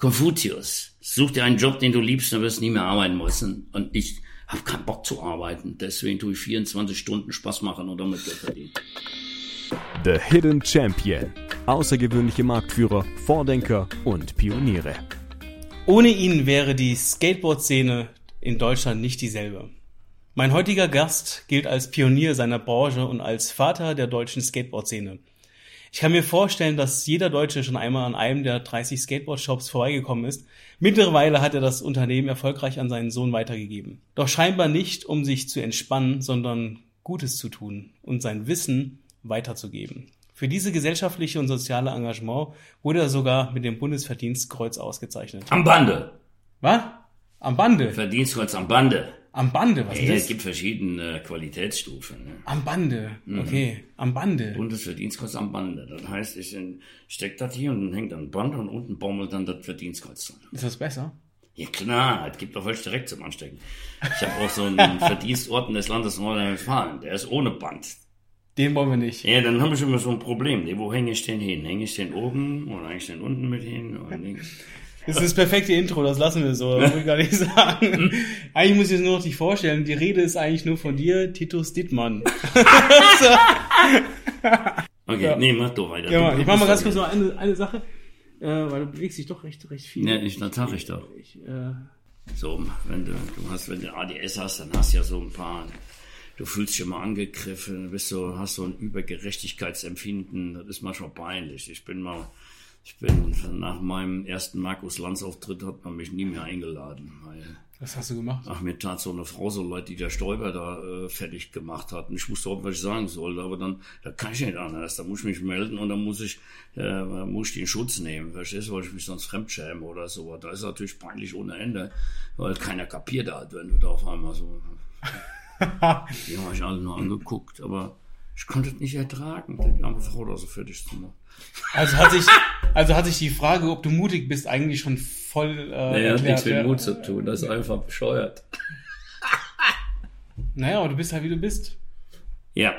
Konfuzius, such dir einen Job, den du liebst, dann wirst du nie mehr arbeiten müssen. Und ich habe keinen Bock zu arbeiten. Deswegen tue ich 24 Stunden Spaß machen und damit Geld verdienen. The Hidden Champion. Außergewöhnliche Marktführer, Vordenker und Pioniere. Ohne ihn wäre die Skateboard-Szene in Deutschland nicht dieselbe. Mein heutiger Gast gilt als Pionier seiner Branche und als Vater der deutschen Skateboard-Szene. Ich kann mir vorstellen, dass jeder Deutsche schon einmal an einem der 30 Skateboard-Shops vorbeigekommen ist. Mittlerweile hat er das Unternehmen erfolgreich an seinen Sohn weitergegeben. Doch scheinbar nicht, um sich zu entspannen, sondern Gutes zu tun und sein Wissen weiterzugeben. Für diese gesellschaftliche und soziale Engagement wurde er sogar mit dem Bundesverdienstkreuz ausgezeichnet. Am Bande. Was? Am Bande? Verdienstkreuz am Bande. Am Bande, was Ja, ist es das? gibt verschiedene Qualitätsstufen. Ne? Am Bande, okay. Am Bande. Bundesverdienstkreuz am Bande. Das heißt, ich stecke das hier und dann hängt ein Band und unten baumelt dann das Verdienstkreuz dran. Ist das besser? Ja klar, es gibt auch welche direkt zum Anstecken. Ich habe auch so einen Verdienstorden des Landes Nordrhein-Westfalen, der ist ohne Band. Den wollen wir nicht. Ja, dann habe ich immer so ein Problem. Nee, Wo hänge ich den hin? Hänge ich den oben oder hänge ich den unten mit hin? Das ist das perfekte Intro, das lassen wir so, das will ich gar nicht sagen. Eigentlich muss ich es nur noch dich vorstellen, die Rede ist eigentlich nur von dir, Titus Dittmann. Okay, Ja. nee, mach doch weiter. Ja, ich mach mal ganz kurz noch eine, eine Sache, äh, weil du bewegst dich doch recht, recht viel. Ja, ich, das sag ich doch. Ich, äh, So, wenn du, du hast, wenn du ADS hast, dann hast du ja so ein paar, du fühlst dich immer angegriffen, du bist so, hast so ein Übergerechtigkeitsempfinden, das ist manchmal peinlich. Ich bin mal, ich bin nach meinem ersten Markus Lanz Auftritt hat man mich nie mehr eingeladen, was hast du gemacht? Ach, mir tat so eine Frau so leid, die der Stoiber da äh, fertig gemacht hat. Und ich wusste auch, was ich sagen sollte. Aber dann, da kann ich nicht anders. Da muss ich mich melden und dann muss ich, äh, muss ich den Schutz nehmen. Verstehst du, weil ich mich sonst fremdschäme oder so. Da ist natürlich peinlich ohne Ende, weil keiner kapiert hat, wenn du da auf einmal so. Die haben mich alle nur angeguckt, aber ich konnte es nicht ertragen, die arme Frau da so fertig zu machen. Also hat sich, also hat sich die Frage, ob du mutig bist, eigentlich schon voll äh, Naja, hat nichts mit ja. Mut zu tun, das ist einfach bescheuert. Naja, aber du bist halt wie du bist. Ja.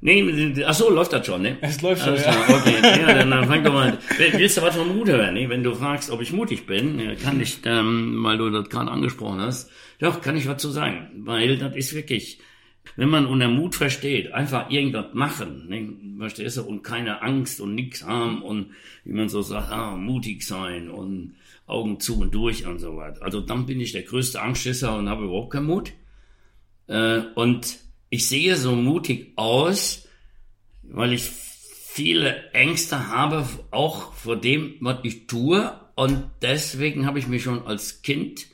Nee, ach so, läuft das schon, ne? Es läuft schon, Alles ja. okay. Ja, dann, dann fang doch mal. Willst du was vom Mut hören? Ne? Wenn du fragst, ob ich mutig bin, kann ich, ähm, weil du das gerade angesprochen hast, doch, kann ich was zu sagen. Weil das ist wirklich, wenn man unter Mut versteht, einfach irgendwas machen, ne? verstehst du, und keine Angst und nix haben und wie man so sagt, ah, mutig sein und Augen zu und durch und so weiter. Also dann bin ich der größte Angstschisser und habe überhaupt keinen Mut. Äh, und ich sehe so mutig aus, weil ich viele Ängste habe, auch vor dem, was ich tue. Und deswegen habe ich mich schon als Kind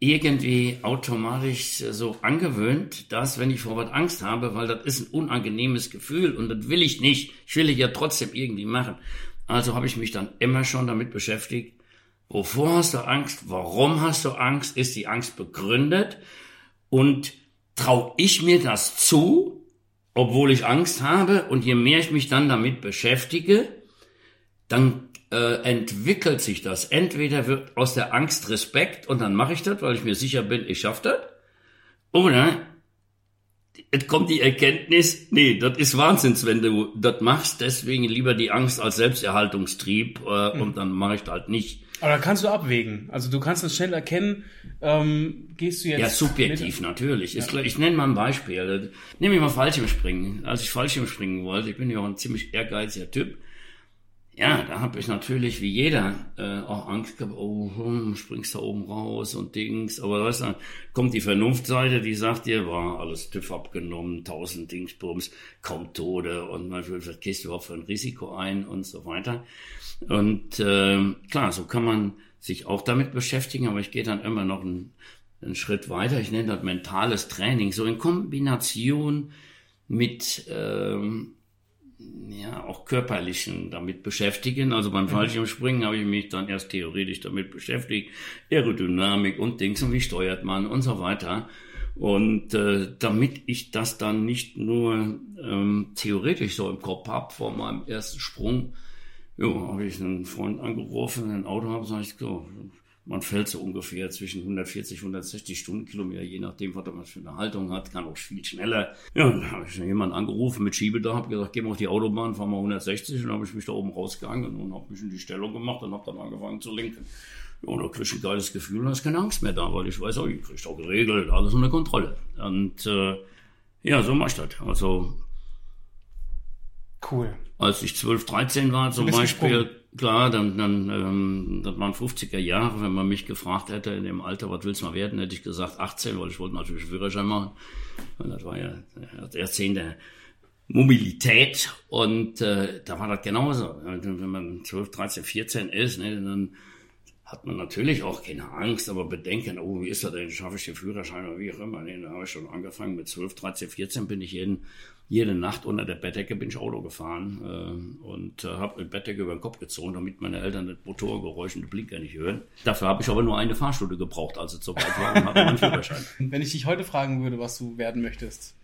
irgendwie automatisch so angewöhnt, dass wenn ich vor was Angst habe, weil das ist ein unangenehmes Gefühl und das will ich nicht, ich will es ja trotzdem irgendwie machen. Also habe ich mich dann immer schon damit beschäftigt, wovor hast du Angst, warum hast du Angst, ist die Angst begründet und traue ich mir das zu, obwohl ich Angst habe und je mehr ich mich dann damit beschäftige, dann äh, entwickelt sich das. Entweder wird aus der Angst Respekt und dann mache ich das, weil ich mir sicher bin, ich schaffe das. Oder es kommt die Erkenntnis, nee, das ist Wahnsinns, wenn du das machst, deswegen lieber die Angst als Selbsterhaltungstrieb äh, und dann mache ich das halt nicht. Aber da kannst du abwägen. Also du kannst das schnell erkennen, ähm, gehst du jetzt. Ja, subjektiv natürlich. Ist klar, Ich nenne mal ein Beispiel. Nehme ich mal Fallschirmspringen. Als ich Fallschirmspringen wollte, ich bin ja auch ein ziemlich ehrgeiziger Typ. Ja, da habe ich natürlich wie jeder äh, auch Angst gehabt, oh, hm, springst da oben raus und Dings. Aber weißt du, kommt die Vernunftseite, die sagt dir, war alles TÜV abgenommen, tausend Dingsbums, kaum Tode und man was gehst du überhaupt für ein Risiko ein und so weiter. Und äh, klar, so kann man sich auch damit beschäftigen, aber ich gehe dann immer noch einen, einen Schritt weiter. Ich nenne das mentales Training, so in Kombination mit ähm, ja, auch körperlichen damit beschäftigen. Also beim Fallschirmspringen habe ich mich dann erst theoretisch damit beschäftigt. Aerodynamik und Dings und wie steuert man und so weiter. Und äh, damit ich das dann nicht nur ähm, theoretisch so im Kopf habe vor meinem ersten Sprung, ja, habe ich einen Freund angerufen, ein Auto habe, sage ich so, man fällt so ungefähr zwischen 140, 160 Stundenkilometer, je nachdem, was man für eine Haltung hat, kann auch viel schneller. Ja, dann habe ich jemanden angerufen mit Schiebedach, habe gesagt, geh mal auf die Autobahn, fahr mal 160 und dann habe ich mich da oben rausgegangen und habe mich in die Stellung gemacht und habe dann angefangen zu lenken. Ja, und da krieg ich ein geiles Gefühl, da ist keine Angst mehr da, weil ich weiß, oh, ich krieg auch geregelt, alles unter Kontrolle. Und äh, ja, so mach ich das. Also Cool. Als ich 12, 13 war zum Beispiel, gesprungen. Klar, dann, dann ähm, das waren 50er Jahre, wenn man mich gefragt hätte in dem Alter, was willst du mal werden, hätte ich gesagt 18, weil ich wollte natürlich Führerschein machen. Und das war ja das Jahrzehnt der Mobilität und äh, da war das genauso. Wenn man 12, 13, 14 ist, ne, dann hat man natürlich auch keine Angst, aber bedenken, oh, wie ist das denn, schaffe ich den Führerschein oder wie auch immer. Nee, da habe ich schon angefangen mit 12, 13, 14 bin ich jeden jede Nacht unter der Bettdecke bin ich Auto gefahren äh, und äh, habe die Bettdecke über den Kopf gezogen, damit meine Eltern das Motorgeräusch und den Blinker nicht hören. Dafür habe ich aber nur eine Fahrstunde gebraucht, als es soweit war und hatte meinen Führerschein. Wenn ich dich heute fragen würde, was du werden möchtest?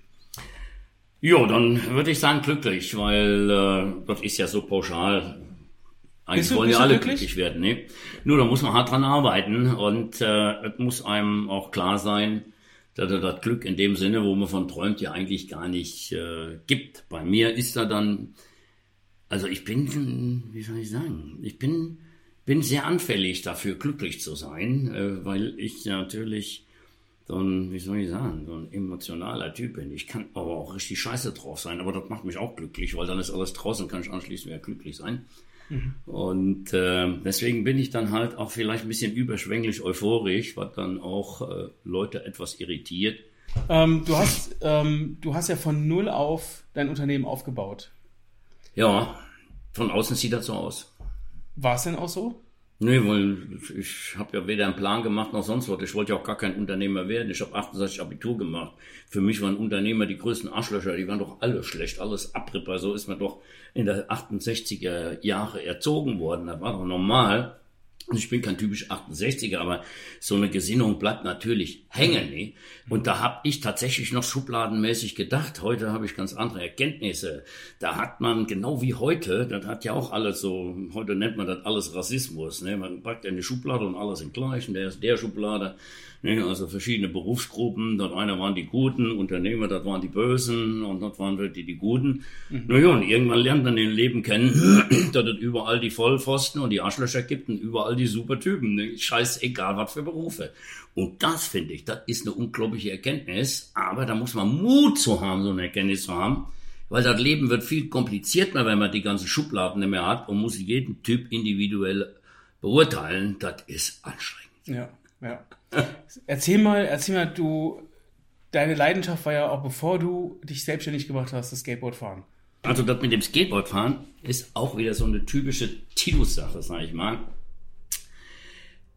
Ja, dann würde ich sagen glücklich, weil äh, das ist ja so pauschal. Eigentlich du, wollen ja alle glücklich? glücklich werden. Ne? Nur da muss man hart dran arbeiten und äh, es muss einem auch klar sein, dass er das Glück in dem Sinne, wo man von träumt, ja eigentlich gar nicht äh, gibt. Bei mir ist er dann, also ich bin, wie soll ich sagen, ich bin, bin sehr anfällig dafür, glücklich zu sein, äh, weil ich natürlich so ein, wie soll ich sagen, so ein emotionaler Typ bin. Ich kann aber auch richtig scheiße drauf sein, aber das macht mich auch glücklich, weil dann ist alles draußen, kann ich anschließend wieder glücklich sein. Mhm. Und äh, deswegen bin ich dann halt auch vielleicht ein bisschen überschwänglich euphorisch, was dann auch äh, Leute etwas irritiert. Ähm, du, hast, ähm, du hast ja von null auf dein Unternehmen aufgebaut. Ja, von außen sieht das so aus. War es denn auch so? Nee, weil ich habe ja weder einen Plan gemacht noch sonst was. Ich wollte ja auch gar kein Unternehmer werden. Ich habe 68 Abitur gemacht. Für mich waren Unternehmer die größten Arschlöcher. Die waren doch alle schlecht, alles Abripper. So ist man doch in der 68er Jahre erzogen worden. Das war doch normal. Und ich bin kein typisch 68er, aber so eine Gesinnung bleibt natürlich hängen. Ne? Und da habe ich tatsächlich noch schubladenmäßig gedacht. Heute habe ich ganz andere Erkenntnisse. Da hat man, genau wie heute, das hat ja auch alles so, heute nennt man das alles Rassismus. Ne? Man packt eine Schublade und alles im Gleichen. Der ist der Schublade. Ne, also verschiedene Berufsgruppen. Dort einer waren die Guten, Unternehmer, das waren die Bösen und dort waren die, die Guten. Mhm. Naja, und irgendwann lernt man den Leben kennen, dass es überall die Vollpfosten und die Arschlöcher gibt und überall die Supertypen. Ne? Scheißegal, was für Berufe. Und das finde ich, das ist eine unglaubliche Erkenntnis. Aber da muss man Mut zu haben, so eine Erkenntnis zu haben. Weil das Leben wird viel komplizierter, wenn man die ganzen Schubladen nicht mehr hat und muss jeden Typ individuell beurteilen. Das ist anstrengend. Ja, ja. Erzähl mal, erzähl mal, du, deine Leidenschaft war ja auch bevor du dich selbstständig gemacht hast, das Skateboardfahren. Also das mit dem Skateboardfahren ist auch wieder so eine typische Tinus-Sache, sag ich mal.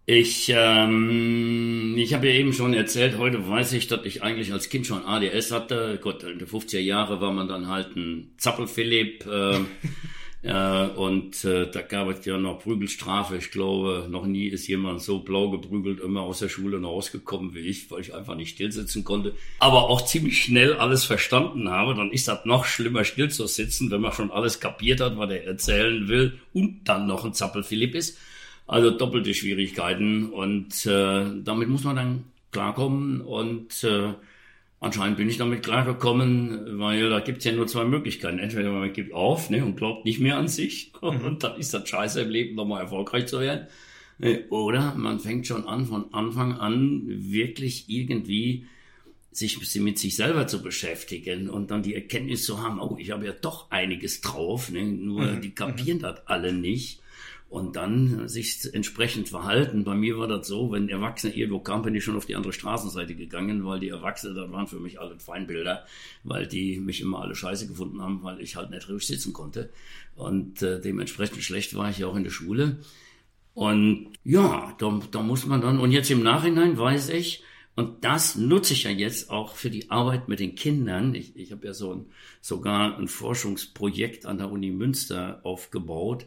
Ich, ähm, ich habe ja eben schon erzählt, heute weiß ich, dass ich eigentlich als Kind schon ADS hatte. Gott, in den 50er Jahren war man dann halt ein Zappel-Philipp. Äh, Äh, und äh, da gab es ja noch Prügelstrafe. Ich glaube, noch nie ist jemand so blau geprügelt immer aus der Schule rausgekommen wie ich, weil ich einfach nicht stillsitzen konnte. Aber auch ziemlich schnell alles verstanden habe. Dann ist das noch schlimmer, still zu sitzen, wenn man schon alles kapiert hat, was er erzählen will und dann noch ein Zappelphilipp ist. Also doppelte Schwierigkeiten und äh, damit muss man dann klarkommen und äh, Anscheinend bin ich damit klargekommen, weil da gibt's ja nur zwei Möglichkeiten. Entweder man gibt auf ne, und glaubt nicht mehr an sich mhm. und dann ist das scheiße im Leben, nochmal erfolgreich zu werden. Ne, oder man fängt schon an, von Anfang an wirklich irgendwie sich mit sich selber zu beschäftigen und dann die Erkenntnis zu haben, oh, ich habe ja doch einiges drauf, ne? nur mhm. die kapieren mhm. das alle nicht und dann sich entsprechend verhalten. Bei mir war das so, wenn Erwachsene irgendwo kamen, bin ich schon auf die andere Straßenseite gegangen, weil die Erwachsenen, das waren für mich alle Feindbilder, weil die mich immer alle scheiße gefunden haben, weil ich halt nicht ruhig sitzen konnte. Und äh, dementsprechend schlecht war ich ja auch in der Schule. Und ja, da, da muss man dann, und jetzt im Nachhinein weiß ich, und das nutze ich ja jetzt auch für die Arbeit mit den Kindern. Ich, ich habe ja so ein, sogar ein Forschungsprojekt an der Uni Münster aufgebaut,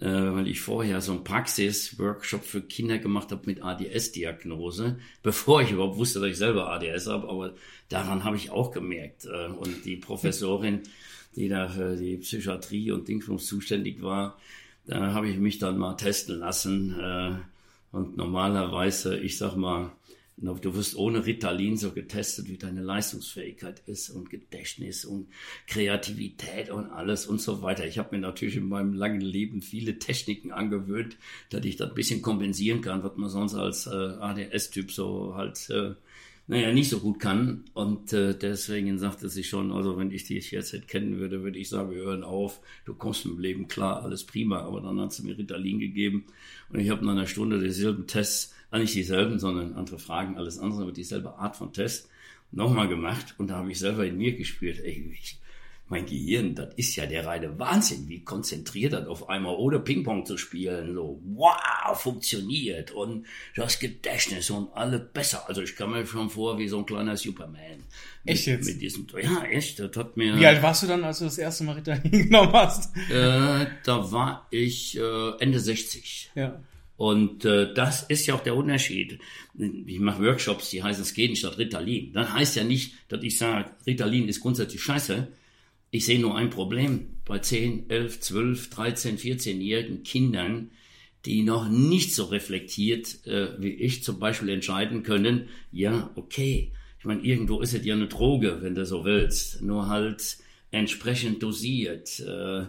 äh, weil ich vorher so einen Praxis-Workshop für Kinder gemacht habe mit ADS-Diagnose, bevor ich überhaupt wusste, dass ich selber ADS habe, aber daran habe ich auch gemerkt. Äh, und die Professorin, die da für die Psychiatrie und Dingsbums zuständig war, da habe ich mich dann mal testen lassen. Äh, Und normalerweise, ich sag mal, Du wirst ohne Ritalin so getestet, wie deine Leistungsfähigkeit ist und Gedächtnis und Kreativität und alles und so weiter. Ich habe mir natürlich in meinem langen Leben viele Techniken angewöhnt, dass ich das ein bisschen kompensieren kann, was man sonst als äh, ADS-Typ so halt, äh, naja, nicht so gut kann. Und äh, deswegen sagte sie schon, also wenn ich dich jetzt nicht kennen würde, würde ich sagen, wir hören auf, du kommst mit dem Leben klar, alles prima. Aber dann hat sie mir Ritalin gegeben und ich habe nach einer Stunde dieselben Tests nicht dieselben, sondern andere Fragen, alles andere, aber dieselbe Art von Test nochmal gemacht und da habe ich selber in mir gespürt, ey, ich, mein Gehirn, das ist ja der reine Wahnsinn, wie konzentriert das auf einmal ohne Ping-Pong zu spielen, so, wow, funktioniert und das Gedächtnis und alle besser. Also ich kam mir schon vor wie so ein kleiner Superman. Echt jetzt? Mit diesem, ja, echt, das hat mir... Wie alt warst du dann, als du das erste Mal Ritalin genommen hast? Äh, da war ich äh, Ende 60. Ja. Und äh, das ist ja auch der Unterschied. Ich mache Workshops, die heißen Skaten statt Ritalin. Dann heißt ja nicht, dass ich sage, Ritalin ist grundsätzlich scheiße. Ich sehe nur ein Problem bei 10, 11, 12, 13, 14-jährigen Kindern, die noch nicht so reflektiert äh, wie ich zum Beispiel entscheiden können, ja, okay, ich meine, irgendwo ist es ja eine Droge, wenn du so willst, nur halt entsprechend dosiert. Äh,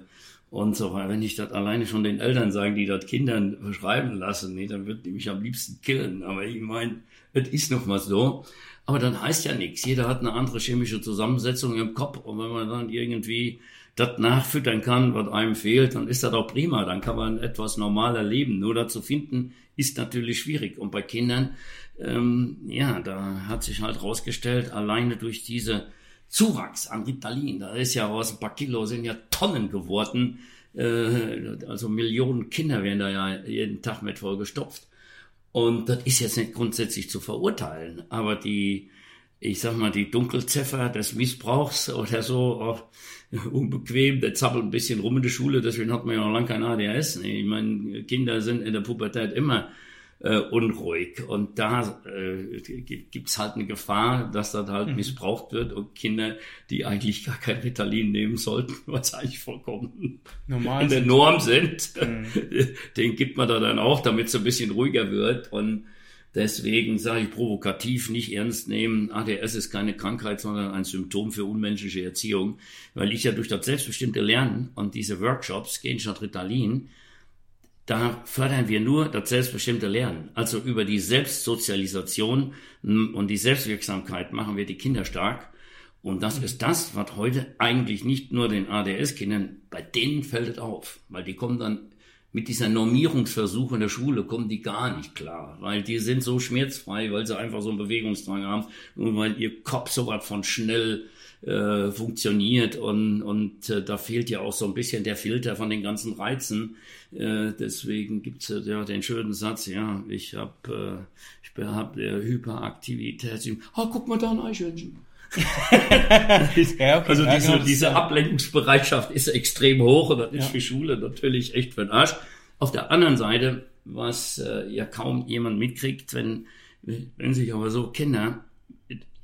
und so weiter. Wenn ich das alleine schon den Eltern sagen, die das Kindern verschreiben lassen, nee, dann wird die mich am liebsten killen. Aber ich meine, es ist noch mal so. Aber dann heißt ja nichts. Jeder hat eine andere chemische Zusammensetzung im Kopf. Und wenn man dann irgendwie das nachfüttern kann, was einem fehlt, dann ist das auch prima. Dann kann man etwas normaler leben. Nur dazu finden ist natürlich schwierig. Und bei Kindern, ähm, ja, da hat sich halt rausgestellt, alleine durch diese Zuwachs an Ritalin. Da ist ja aus ein paar Kilo sind ja Tonnen geworden. Äh, also Millionen Kinder werden da ja jeden Tag mit voll gestopft. Und das ist jetzt nicht grundsätzlich zu verurteilen, aber die, ich sag mal, die Dunkelziffer des Missbrauchs oder so, auch unbequem, der zappelt ein bisschen rum in der Schule, deswegen hat man ja noch lange kein ADHS. Ich meine, Kinder sind in der Pubertät immer äh, unruhig. Und da äh, gibt's halt eine Gefahr, dass das halt mhm. missbraucht wird und Kinder, die eigentlich gar kein Ritalin nehmen sollten, was eigentlich vollkommen Normal in der Norm sind, mhm. den gibt man da dann auch, damit es ein bisschen ruhiger wird. Und Deswegen sage ich provokativ nicht ernst nehmen. ADS ist keine Krankheit, sondern ein Symptom für unmenschliche Erziehung, weil ich ja durch das selbstbestimmte Lernen und diese Workshops gehen statt Ritalin da fördern wir nur das selbstbestimmte Lernen. Also über die Selbstsozialisation und die Selbstwirksamkeit machen wir die Kinder stark. Und das ist das, was heute eigentlich nicht nur den ADS-Kindern, bei denen fällt es auf, weil die kommen dann mit dieser Normierungsversuch in der Schule kommen die gar nicht klar, weil die sind so schmerzfrei, weil sie einfach so einen Bewegungsdrang haben und weil ihr Kopf so was von schnell äh, funktioniert und, und äh, da fehlt ja auch so ein bisschen der Filter von den ganzen Reizen. Äh, deswegen gibt's äh, ja den schönen Satz, ja, ich habe äh, ich hab äh, Hyperaktivität. Oh, guck mal da ein Eichhörnchen. ja, okay, also diese, genau, diese Ablenkungsbereitschaft ist extrem hoch und das ist ja. für Schule natürlich echt für den Arsch. Auf der anderen Seite, was äh, ja kaum jemand mitkriegt, wenn, wenn sich aber so Kinder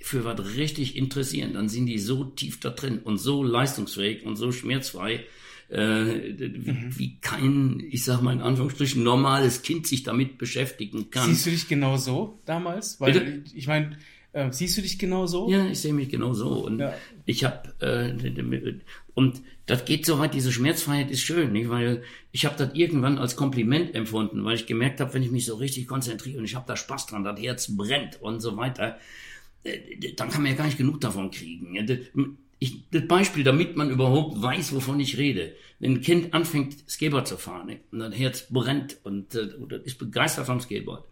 für was richtig interessieren, dann sind die so tief da drin und so leistungsfähig und so schmerzfrei, äh, mhm. wie kein, ich sag mal in Anführungsstrichen, normales Kind sich damit beschäftigen kann. Siehst du dich genau so damals? Weil Bitte? ich meine, äh, siehst du dich genau so? Ja, ich sehe mich genau so. Und ja. ich habe äh, und das geht so weit, diese Schmerzfreiheit ist schön, nicht? weil ich habe das irgendwann als Kompliment empfunden, weil ich gemerkt habe, wenn ich mich so richtig konzentriere und ich habe da Spaß dran, das Herz brennt und so weiter, dann kann man ja gar nicht genug davon kriegen. Ich, das Beispiel, damit man überhaupt weiß, wovon ich rede. Wenn ein Kind anfängt, Skateboard zu fahren ne, und das Herz brennt und äh, oder ist begeistert vom Skateboard.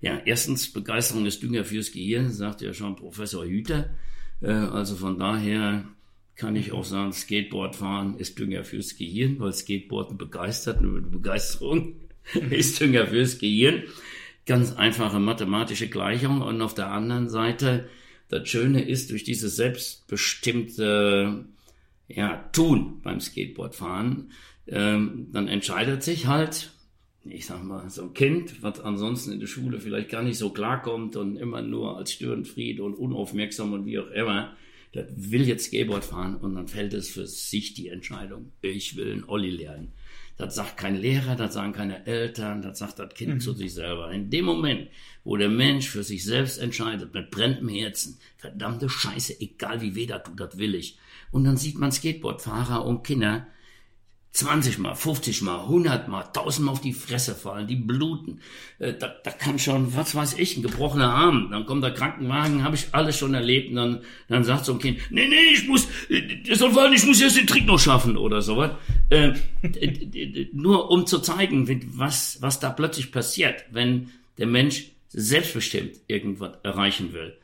Ja, erstens, Begeisterung ist Dünger fürs Gehirn, sagt ja schon Professor Hüter. Äh, also von daher kann ich auch sagen, Skateboard fahren ist Dünger fürs Gehirn, weil Skateboarden begeistert, eine Begeisterung ist Dünger fürs Gehirn ganz einfache mathematische Gleichung. Und auf der anderen Seite, das Schöne ist, durch dieses selbstbestimmte ja, Tun beim Skateboardfahren, ähm, dann entscheidet sich halt, ich sag mal, so ein Kind, was ansonsten in der Schule vielleicht gar nicht so klarkommt und immer nur als Störenfried und unaufmerksam und wie auch immer, das will jetzt Skateboard fahren und dann fällt es für sich die Entscheidung, ich will einen Olli lernen. Das sagt kein Lehrer, das sagen keine Eltern, das sagt das Kind mhm. zu sich selber. In dem Moment, wo der Mensch für sich selbst entscheidet, mit brennendem Herzen, verdammte Scheiße, egal wie weh das tut, das will ich. Und dann sieht man Skateboardfahrer und Kinder, 20 mal, 50 mal, 100 mal, 1000 mal auf die Fresse fallen, die bluten. Äh, da, da kann schon, was weiß ich, ein gebrochener Arm. Dann kommt der Krankenwagen, habe ich alles schon erlebt. Und dann, dann sagt so ein Kind, nee, nee, ich muss, das soll fallen, ich muss jetzt den Trick noch schaffen oder sowas. Äh, nur um zu zeigen, was, was da plötzlich passiert, wenn der Mensch selbstbestimmt irgendwas erreichen will.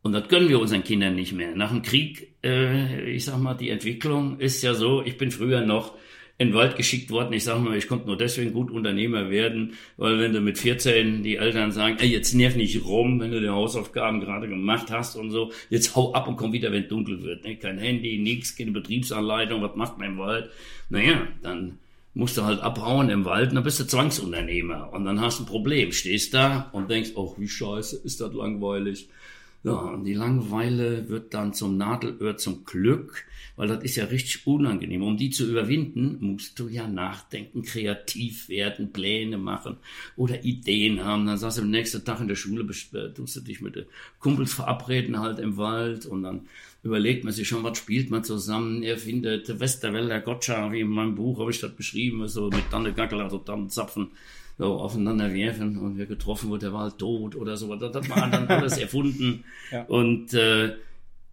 Und das gönnen wir unseren Kindern nicht mehr. Nach dem Krieg, äh, ich sag mal, die Entwicklung ist ja so, ich bin früher noch in den Wald geschickt worden. Ich sage mal, ich konnte nur deswegen gut Unternehmer werden, weil wenn du mit 14 die Eltern sagen, ey, jetzt nerv nicht rum, wenn du die Hausaufgaben gerade gemacht hast und so, jetzt hau ab und komm wieder, wenn dunkel wird. Ne? Kein Handy, nichts, keine Betriebsanleitung, was macht man im Wald? Naja, dann musst du halt abhauen im Wald dann bist du Zwangsunternehmer und dann hast du ein Problem. Stehst da und denkst, oh, wie scheiße, ist das langweilig. Ja, und die Langeweile wird dann zum Nadelöhr zum Glück weil das ist ja richtig unangenehm. Um die zu überwinden, musst du ja nachdenken, kreativ werden, Pläne machen oder Ideen haben. Dann sagst du am nächsten Tag in der Schule, äh, tust du dich mit den Kumpels verabreden halt im Wald und dann überlegt man sich schon, was spielt man zusammen. Er findet Westerwälder Gotcha, wie in meinem Buch habe ich das beschrieben, so mit Tante Gackel, also Zapfen so aufeinander werfen und wer getroffen wird, der war halt tot oder so. Das hat man dann alles erfunden. Ja. Und äh,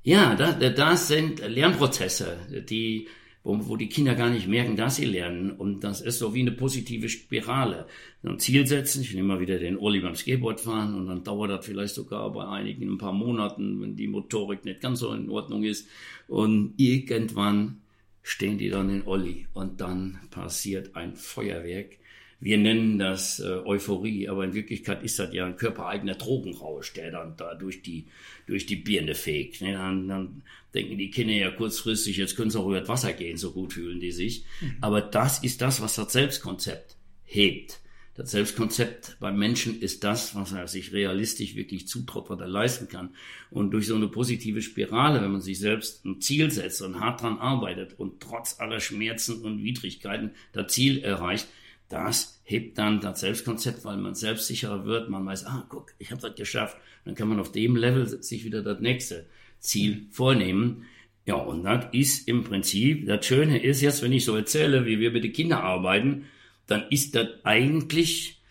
ja, das, das sind Lernprozesse, die, wo, wo die Kinder gar nicht merken, dass sie lernen. Und das ist so wie eine positive Spirale. Ein Ziel setzen, ich nehme mal wieder den Olli beim Skateboard fahren und dann dauert das vielleicht sogar bei einigen ein paar Monaten, wenn die Motorik nicht ganz so in Ordnung ist. Und irgendwann stehen die dann in Olli und dann passiert ein Feuerwerk wir nennen das äh, Euphorie, aber in Wirklichkeit ist das ja ein körpereigener Drogenrausch, der dann da durch die, durch die Birne fegt. Ne? Dann, dann denken die Kinder ja kurzfristig, jetzt können sie auch über das Wasser gehen, so gut fühlen die sich. Mhm. Aber das ist das, was das Selbstkonzept hebt. Das Selbstkonzept beim Menschen ist das, was er sich realistisch wirklich zutraut, was er leisten kann. Und durch so eine positive Spirale, wenn man sich selbst ein Ziel setzt und hart dran arbeitet und trotz aller Schmerzen und Widrigkeiten das Ziel erreicht, das hebt dann das Selbstkonzept, weil man selbstsicherer wird. Man weiß, ah, guck, ich habe das geschafft. Dann kann man auf dem Level sich wieder das nächste Ziel vornehmen. Ja, und das ist im Prinzip, das Schöne ist jetzt, wenn ich so erzähle, wie wir mit den Kindern arbeiten, dann ist das eigentlich,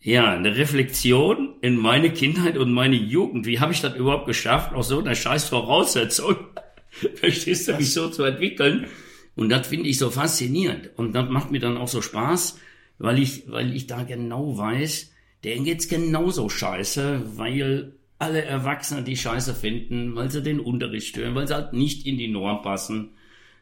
ja, eine Reflexion in meine Kindheit und meine Jugend. Wie habe ich das überhaupt geschafft, aus so einer scheiß Voraussetzung, verstehst du, mich so zu entwickeln? Und das finde ich so faszinierend. Und das macht mir dann auch so Spaß, weil ich, weil ich da genau weiß, denen geht's genauso scheiße, weil alle Erwachsenen die Scheiße finden, weil sie den Unterricht stören, weil sie halt nicht in die Norm passen.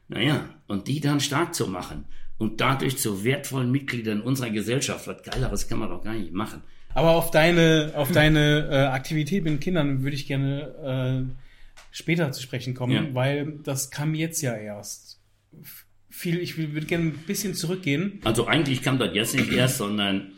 Naja, und die dann stark zu machen und dadurch zu wertvollen Mitgliedern unserer Gesellschaft, was Geileres kann man doch gar nicht machen. Aber auf deine, auf deine äh, Aktivität mit den Kindern würde ich gerne äh, später zu sprechen kommen, ja. weil das kam jetzt ja erst viel, ich würde gerne ein bisschen zurückgehen. Also eigentlich kam das jetzt nicht erst, sondern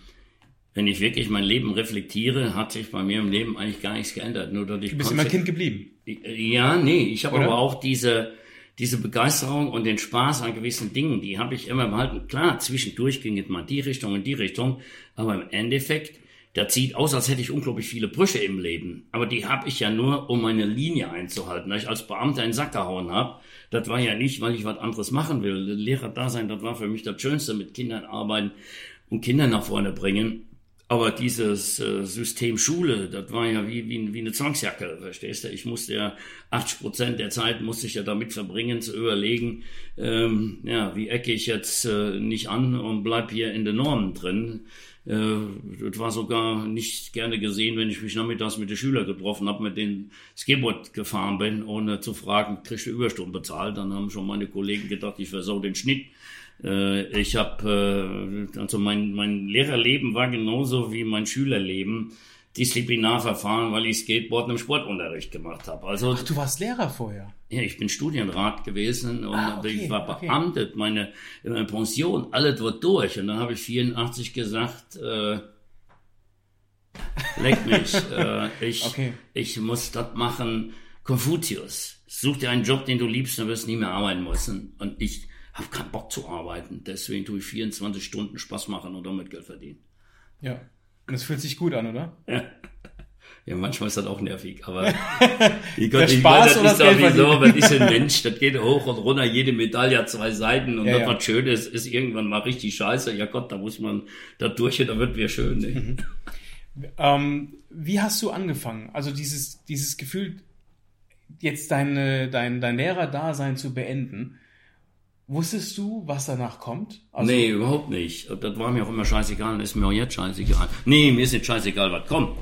wenn ich wirklich mein Leben reflektiere, hat sich bei mir im Leben eigentlich gar nichts geändert. Nur dass ich du bist immer Kind geblieben. Ja, nee, ich habe aber auch diese, diese Begeisterung und den Spaß an gewissen Dingen, die habe ich immer behalten. Klar, zwischendurch ging es mal in die Richtung, in die Richtung, aber im Endeffekt, da sieht aus, als hätte ich unglaublich viele Brüche im Leben. Aber die habe ich ja nur, um meine Linie einzuhalten, da ich als Beamter einen Sack gehauen habe das war ja nicht, weil ich was anderes machen will. Lehrer da sein, das war für mich das Schönste, mit Kindern arbeiten und Kinder nach vorne bringen. Aber dieses äh, System Schule, das war ja wie, wie, wie eine Zwangsjacke, verstehst du? Ich musste ja 80 Prozent der Zeit musste ich ja damit verbringen, zu überlegen, ähm, ja, wie ecke ich jetzt äh, nicht an und bleib hier in den Normen drin. Äh, das war sogar nicht gerne gesehen, wenn ich mich nachmittags mit den Schülern getroffen habe, mit denen Skateboard gefahren bin, ohne zu fragen, kriegst du Überstunden bezahlt? Dann haben schon meine Kollegen gedacht, ich versau den Schnitt. Äh, ich habe, äh, also mein, mein Lehrerleben war genauso wie mein Schülerleben. Disziplinarverfahren, weil ich Skateboard im Sportunterricht gemacht habe. Also, Ach, du warst Lehrer vorher? Ja, ich bin Studienrat gewesen und ah, okay, ich war beamtet, okay. meine, meine Pension, alles wird durch. Und dann habe ich 84 gesagt, äh, leck mich, äh, ich, okay. ich muss das machen. Konfuzius, such dir einen Job, den du liebst, dann wirst du nie mehr arbeiten müssen. Und ich habe keinen Bock zu arbeiten. Deswegen tue ich 24 Stunden Spaß machen und damit Geld verdienen. Ja. Und es fühlt sich gut an, oder? Ja. Ja, manchmal ist das auch nervig, aber ich Gott, ich Spaß meine, das das ist doch wie so, wenn ich ein Mensch, das geht hoch und runter, jede Medaille hat zwei Seiten und Ja, das, ja. was schön ist, ist irgendwann mal richtig scheiße. Ja Gott, da muss man da durch und da wird wieder schön. Ne? Mhm. Ähm, wie hast du angefangen? Also dieses, dieses Gefühl, jetzt deine, dein, dein Lehrerdasein zu beenden. Wusstest du, was danach kommt? Also, nee, überhaupt nicht. Das war mir auch immer scheißegal und ist mir auch jetzt scheißegal. Nee, mir ist nicht scheißegal, was kommt.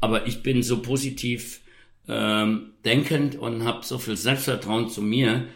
Aber ich bin so positiv ähm, denkend und habe so viel Selbstvertrauen zu mir,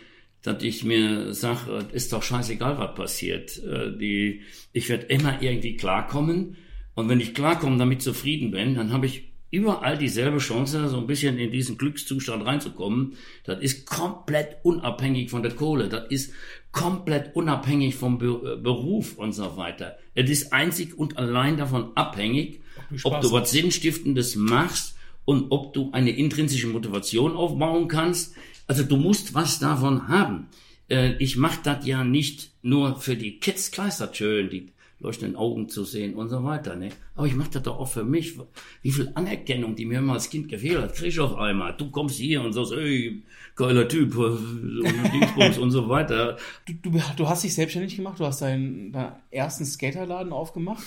dass ich mir sage, ist doch scheißegal, was passiert. Äh, die, ich werde immer irgendwie klarkommen. Und wenn ich klarkomme, damit zufrieden bin, dann habe ich überall dieselbe Chance, so ein bisschen in diesen Glückszustand reinzukommen. Das ist komplett unabhängig von der Kohle. Das ist komplett unabhängig vom Be äh, Beruf und so weiter. Es ist einzig und allein davon abhängig, du ob du was Sinnstiftendes machst und ob du eine intrinsische Motivation aufbauen kannst. Also du musst was davon haben. Äh, Ich mache das ja nicht nur für die Kids, klar ist das schön, die leuchtenden Augen zu sehen und so weiter. Ne? Aber ich mache das doch auch für mich. Wie viel Anerkennung, die mir immer als Kind gefehlt hat, krieg ich auf einmal. Du kommst hier und sagst, ey, geiler Typ und und so weiter. du, du, du hast dich selbstständig gemacht, du hast deinen, deinen ersten Skaterladen aufgemacht.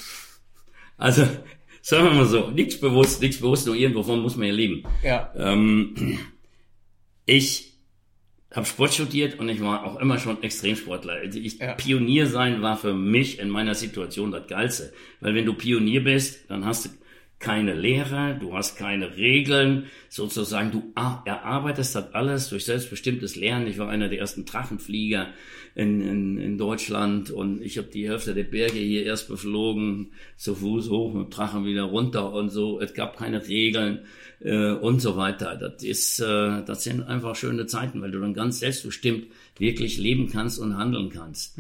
Also, sagen wir mal so, nichts bewusst, nichts bewusst, nur irgendwovon muss man ja leben. Ja. Ähm, ich habe Sport studiert und ich war auch immer schon Extremsportler. Also ich, Ja. Pionier sein war für mich in meiner Situation das Geilste. Weil wenn du Pionier bist, dann hast du keine Lehre, du hast keine Regeln, sozusagen, du erarbeitest das alles durch selbstbestimmtes Lernen. Ich war einer der ersten Drachenflieger in, in, in Deutschland und ich habe die Hälfte der Berge hier erst beflogen, zu Fuß hoch mit Drachen wieder runter und so. Es gab keine Regeln äh, und so weiter. Das ist, äh, das sind einfach schöne Zeiten, weil du dann ganz selbstbestimmt wirklich leben kannst und handeln kannst.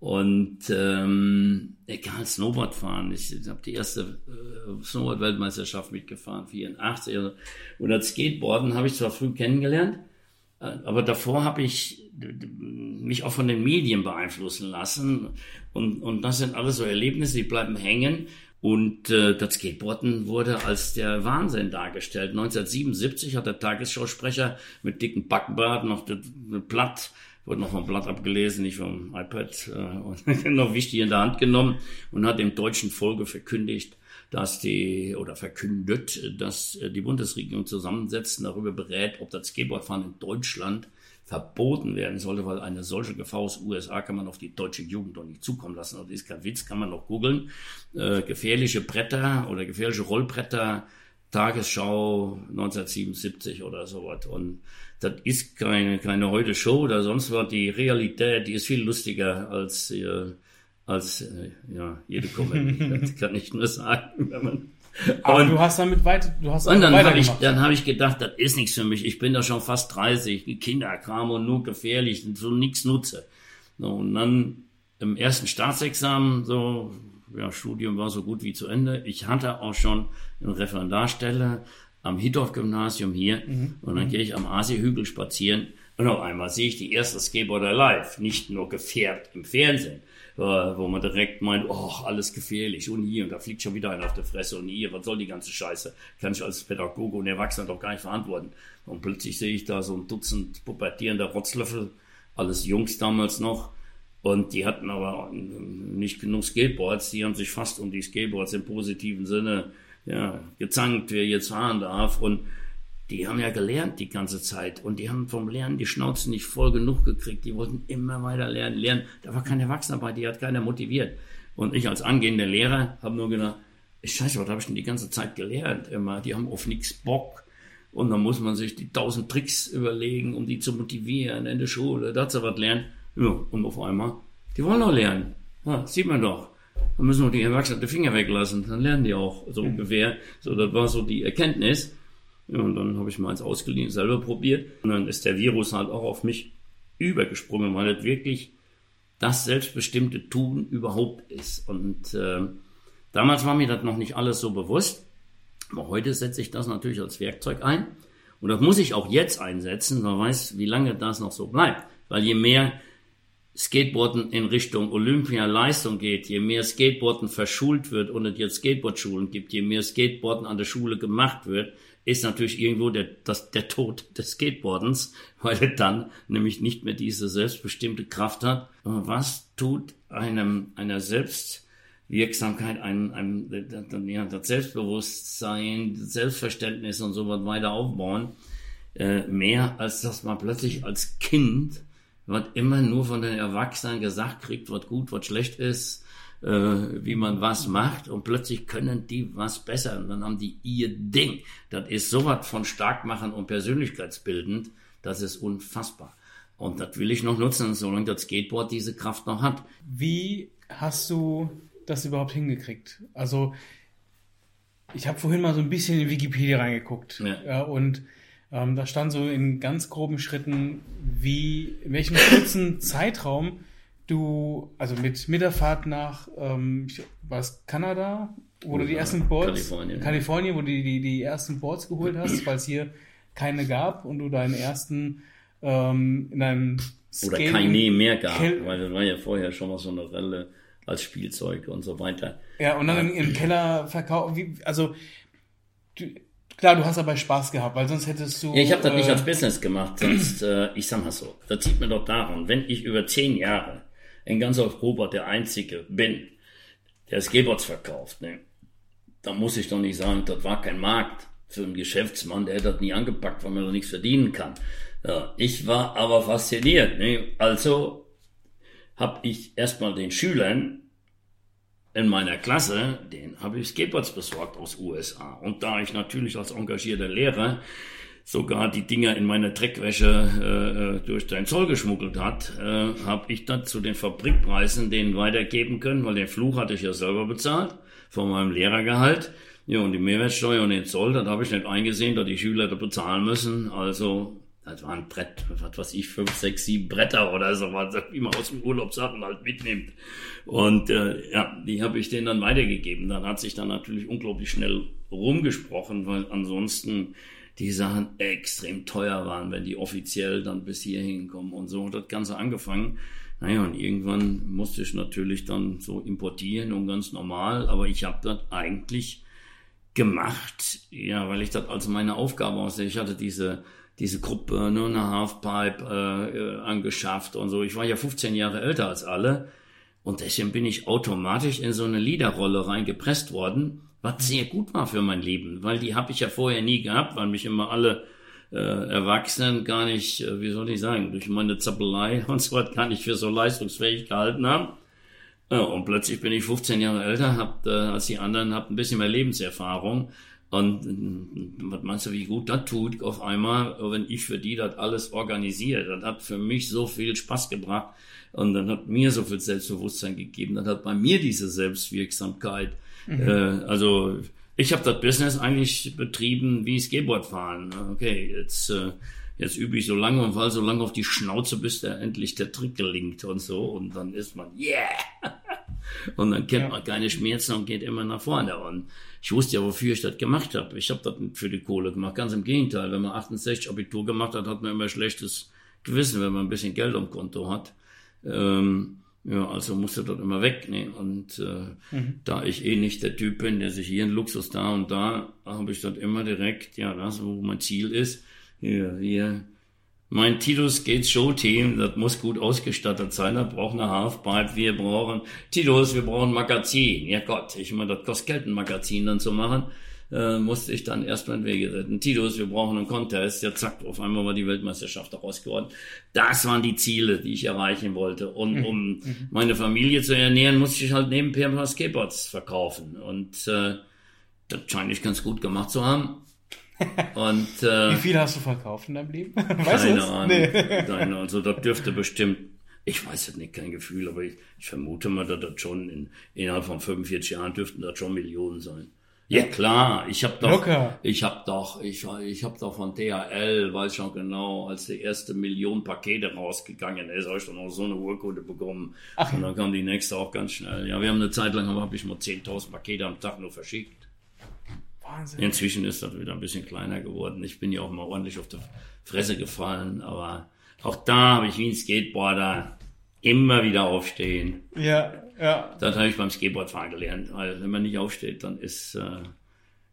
Und ähm, egal, Snowboard fahren. Ich, ich habe die erste äh, Snowboard-Weltmeisterschaft mitgefahren, 84. Also, Und das Skateboarden habe ich zwar früh kennengelernt, äh, aber davor habe ich mich auch von den Medien beeinflussen lassen. Und, und das sind alles so Erlebnisse, die bleiben hängen. Und äh, das Skateboarden wurde als der Wahnsinn dargestellt. 1977 hat der Tagesschausprecher mit dicken Backbart noch Blatt, wurde noch vom Blatt abgelesen, nicht vom iPad, äh, und noch wichtig in der Hand genommen und hat dem deutschen Volke verkündigt, dass die, oder verkündet, dass äh, die Bundesregierung zusammensetzt darüber berät, ob das Skateboardfahren in Deutschland verboten werden sollte, weil eine solche Gefahr aus USA kann man auf die deutsche Jugend doch nicht zukommen lassen. Also das ist kein Witz, kann man noch googeln. Äh, gefährliche Bretter oder gefährliche Rollbretter, Tagesschau 1977 oder sowas. Und das ist keine, keine heute Show oder sonst was. Die Realität, die ist viel lustiger als, äh, als äh, ja, jede Komödie. das kann ich nur sagen. Wenn man, Aber und, du hast damit weiter, du hast und dann habe ich, dann hab ich gedacht, das ist nichts für mich. Ich bin da schon fast 30, Kinderkram und nur gefährlich und so nichts nutze. So, und dann im ersten Staatsexamen, so, ja, Studium war so gut wie zu Ende. Ich hatte auch schon eine Referendarstelle am Hittorf-Gymnasium hier. Und dann gehe ich am Asi-Hügel spazieren. Und auf einmal sehe ich die erste Skateboarder live. Nicht nur gefährdet im Fernsehen, äh, wo man direkt meint, oh, alles gefährlich. Und hier, und da fliegt schon wieder einer auf der Fresse. Und hier, was soll die ganze Scheiße? Kann ich als Pädagoge und Erwachsener doch gar nicht verantworten. Und plötzlich sehe ich da so ein Dutzend pubertierender Rotzlöffel, alles Jungs damals noch. Und die hatten aber nicht genug Skateboards. Die haben sich fast um die Skateboards im positiven Sinne ja, gezankt, wer jetzt fahren darf. Und die haben ja gelernt die ganze Zeit. Und die haben vom Lernen die Schnauze nicht voll genug gekriegt. Die wollten immer weiter lernen, lernen. Da war kein Erwachsener bei, die hat keiner motiviert. Und ich als angehender Lehrer habe nur gedacht, scheiße, was habe ich denn die ganze Zeit gelernt? Immer, die haben auf nichts Bock. Und dann muss man sich die tausend Tricks überlegen, um die zu motivieren in der Schule. Da hat sie was lernen. Ja, und auf einmal, die wollen auch lernen. Ja, sieht man doch. Dann müssen wir die Erwachsenen die Finger weglassen. Dann lernen die auch so ungefähr. So, das war so die Erkenntnis. Ja, und dann habe ich mal eins ausgeliehen, selber probiert. Und dann ist der Virus halt auch auf mich übergesprungen, weil das wirklich das selbstbestimmte Tun überhaupt ist. Und äh, damals war mir das noch nicht alles so bewusst. Aber heute setze ich das natürlich als Werkzeug ein. Und das muss ich auch jetzt einsetzen, weil weiß, wie lange das noch so bleibt. Weil je mehr Skateboarden in Richtung Olympialeistung geht, je mehr Skateboarden verschult wird und es jetzt Skateboardschulen gibt, je mehr Skateboarden an der Schule gemacht wird, ist natürlich irgendwo der, das, der Tod des Skateboardens, weil er dann nämlich nicht mehr diese selbstbestimmte Kraft hat. Was tut einem, einer Selbstwirksamkeit, einem, einem, ja, das Selbstbewusstsein, Selbstverständnis und so weiter aufbauen, äh, mehr als dass man plötzlich als Kind was immer nur von den Erwachsenen gesagt kriegt, was gut, was schlecht ist, äh, wie man was macht und plötzlich können die was besser und dann haben die ihr Ding. Das ist sowas von stark machen und persönlichkeitsbildend, das ist unfassbar. Und das will ich noch nutzen, solange das Skateboard diese Kraft noch hat. Wie hast du das überhaupt hingekriegt? Also ich habe vorhin mal so ein bisschen in Wikipedia reingeguckt ja. Und ähm, da stand so in ganz groben Schritten, wie, in welchem kurzen Zeitraum du, also mit, mit der Fahrt nach, ähm, was, Kanada, wo du die ersten Boards, Kalifornien, Kalifornien wo du die, die, die ersten Boards geholt hast, weil es hier keine gab und du deinen ersten ähm, in einem Oder keine mehr gab, Kel weil das war ja vorher schon mal so eine Relle als Spielzeug und so weiter. Ja, und dann ja. im Keller verkauft, also du, Klar, du hast aber Spaß gehabt, weil sonst hättest du. Ja, ich habe das äh, nicht als Business gemacht, sonst, äh, ich sag mal so, das zieht mir doch daran, wenn ich über zehn Jahre in ganz Europa der Einzige bin, der Skateboards verkauft, ne, dann muss ich doch nicht sagen, das war kein Markt für einen Geschäftsmann, der hätte das nie angepackt, weil man doch nichts verdienen kann. Ja, ich war aber fasziniert. Ne? Also habe ich erstmal den Schülern in meiner Klasse, den habe ich Skateboards besorgt aus USA. Und da ich natürlich als engagierter Lehrer sogar die Dinger in meiner Dreckwäsche äh, durch den Zoll geschmuggelt hat, äh, habe ich dann zu den Fabrikpreisen denen weitergeben können, weil den Fluch hatte ich ja selber bezahlt von meinem Lehrergehalt. Ja, und die Mehrwertsteuer und den Zoll, das habe ich nicht eingesehen, dass die Schüler da bezahlen müssen. Also das war ein Brett, was weiß ich, fünf, sechs, sieben Bretter oder so, wie man aus dem Urlaubssachen halt mitnimmt. Und äh, ja, die habe ich denen dann weitergegeben. Dann hat sich dann natürlich unglaublich schnell rumgesprochen, weil ansonsten die Sachen extrem teuer waren, wenn die offiziell dann bis hier hinkommen. Und so hat das Ganze angefangen. Naja, und irgendwann musste ich natürlich dann so importieren und ganz normal, aber ich habe das eigentlich gemacht, ja, weil ich das als meine Aufgabe aussehe. Ich hatte diese diese Gruppe, nur eine Halfpipe äh, äh, angeschafft und so. Ich war ja 15 Jahre älter als alle und deswegen bin ich automatisch in so eine Liederrolle reingepresst worden, was sehr gut war für mein Leben, weil die habe ich ja vorher nie gehabt, weil mich immer alle äh, Erwachsenen gar nicht, äh, wie soll ich sagen, durch meine Zappelei und so was gar nicht für so leistungsfähig gehalten haben. Ja, und plötzlich bin ich 15 Jahre älter, hab, äh, als die anderen, hab ein bisschen mehr Lebenserfahrung und was meinst du, wie gut das tut auf einmal, wenn ich für die das alles organisiere? Das hat für mich so viel Spaß gebracht und dann hat mir so viel Selbstbewusstsein gegeben. Das hat bei mir diese Selbstwirksamkeit. Mhm. Äh, also ich habe das Business eigentlich betrieben wie Skateboardfahren. Okay, jetzt äh, jetzt übe ich so lange und fall so lange auf die Schnauze, bis der endlich der Trick gelingt und so und dann ist man yeah und dann kennt ja. man keine Schmerzen und geht immer nach vorne und ich wusste ja, wofür ich das gemacht habe. Ich habe das nicht für die Kohle gemacht. Ganz im Gegenteil. Wenn man 68 Abitur gemacht hat, hat man immer schlechtes Gewissen, wenn man ein bisschen Geld am Konto hat. Ähm, ja, also musste das immer weg. Ne? Und äh, mhm. da ich eh nicht der Typ bin, der sich hier in Luxus da und da, habe ich das immer direkt, ja, das, wo mein Ziel ist. Hier, hier mein Titus Gates Show Team, das muss gut ausgestattet sein, das braucht eine Halfpipe, wir brauchen, Titus, wir brauchen ein Magazin. Ja Gott, ich meine, das kostet Geld, ein Magazin dann zu machen, äh, musste ich dann erstmal in Wege retten. Titus, wir brauchen einen Contest. Ja zack, auf einmal war die Weltmeisterschaft daraus geworden. Das waren die Ziele, die ich erreichen wollte. Und mhm. um mhm. meine Familie zu ernähren, musste ich halt nebenher ein paar Skateboards verkaufen. Und äh, das scheine ich ganz gut gemacht zu haben. Und, äh, Wie viel hast du verkauft in deinem Leben? Weißt keine Ahnung. Nee. Keine, also das dürfte bestimmt, ich weiß es nicht, kein Gefühl, aber ich, ich vermute mal, dass das schon in, innerhalb von 45 Jahren dürften das schon Millionen sein. Ja klar, ich habe doch, Locker. ich habe doch, ich, ich habe doch von DHL, weiß schon genau, als die erste Million Pakete rausgegangen ist, habe ich dann auch so eine Urkunde bekommen. Ach. Und dann kam die nächste auch ganz schnell. Ja, wir haben eine Zeit lang, habe ich mal 10.000 Pakete am Tag nur verschickt. Wahnsinn. Inzwischen ist das wieder ein bisschen kleiner geworden. Ich bin ja auch mal ordentlich auf die Fresse gefallen, aber auch da habe ich wie ein Skateboarder Immer wieder aufstehen. Ja, ja. Das habe ich beim Skateboardfahren gelernt. Weil wenn man nicht aufsteht, dann ist äh,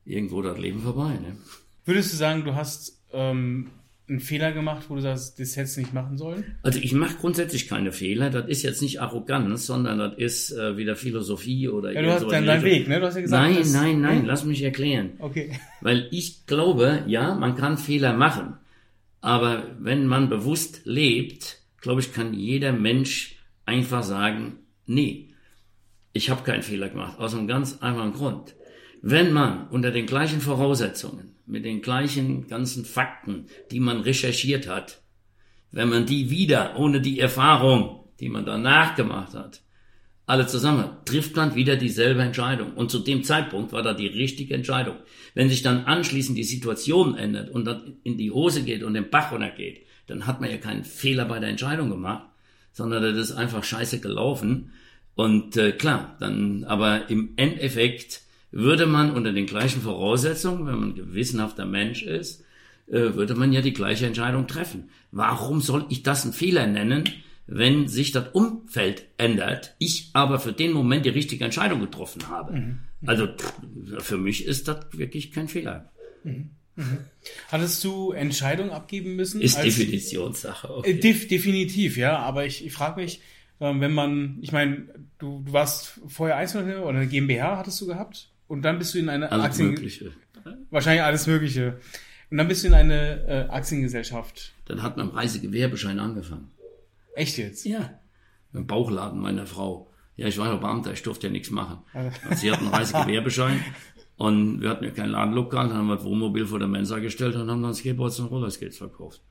irgendwo das Leben vorbei. Ne? Würdest du sagen, du hast ähm, einen Fehler gemacht, wo du sagst, das hättest du nicht machen sollen? Also ich mache grundsätzlich keine Fehler. Das ist jetzt nicht Arroganz, sondern das ist äh, wieder Philosophie oder Ja, du hast dann deinen Weg, ne? Du hast ja gesagt, Nein, nein, nein, lass mich erklären. Okay. Weil ich glaube, ja, man kann Fehler machen. Aber wenn man bewusst lebt, glaube ich, kann jeder Mensch einfach sagen, nee, ich habe keinen Fehler gemacht. Aus einem ganz einfachen Grund. Wenn man unter den gleichen Voraussetzungen, mit den gleichen ganzen Fakten, die man recherchiert hat, wenn man die wieder, ohne die Erfahrung, die man danach gemacht hat, alle zusammen, trifft man wieder dieselbe Entscheidung. Und zu dem Zeitpunkt war da die richtige Entscheidung. Wenn sich dann anschließend die Situation ändert und das in die Hose geht und den Bach runtergeht, dann hat man ja keinen Fehler bei der Entscheidung gemacht, sondern das ist einfach scheiße gelaufen. Und äh, klar, dann, aber im Endeffekt würde man unter den gleichen Voraussetzungen, wenn man ein gewissenhafter Mensch ist, äh, würde man ja die gleiche Entscheidung treffen. Warum soll ich das einen Fehler nennen, wenn sich das Umfeld ändert, ich aber für den Moment die richtige Entscheidung getroffen habe? Also pff, für mich ist das wirklich kein Fehler. Hattest du Entscheidungen abgeben müssen? Ist Definitionssache. Äh, Okay. def definitiv, ja. Aber ich, ich frage mich, ähm, wenn man, ich meine, du, du warst vorher Einzelunternehmer oder eine GmbH hattest du gehabt und dann bist du in eine Alles Aktien, Mögliche. wahrscheinlich alles Mögliche. Und dann bist du in eine äh, Aktiengesellschaft. Dann hat man im Reisegewerbeschein angefangen. Echt jetzt? Ja. Im Bauchladen meiner Frau. Ja, ich war ja Beamter, ich durfte ja nichts machen. Also sie hatten einen Reisegewerbeschein und wir hatten ja kein Ladenlokal, dann haben wir das Wohnmobil vor der Mensa gestellt und haben dann Skateboards und Rollerskates verkauft.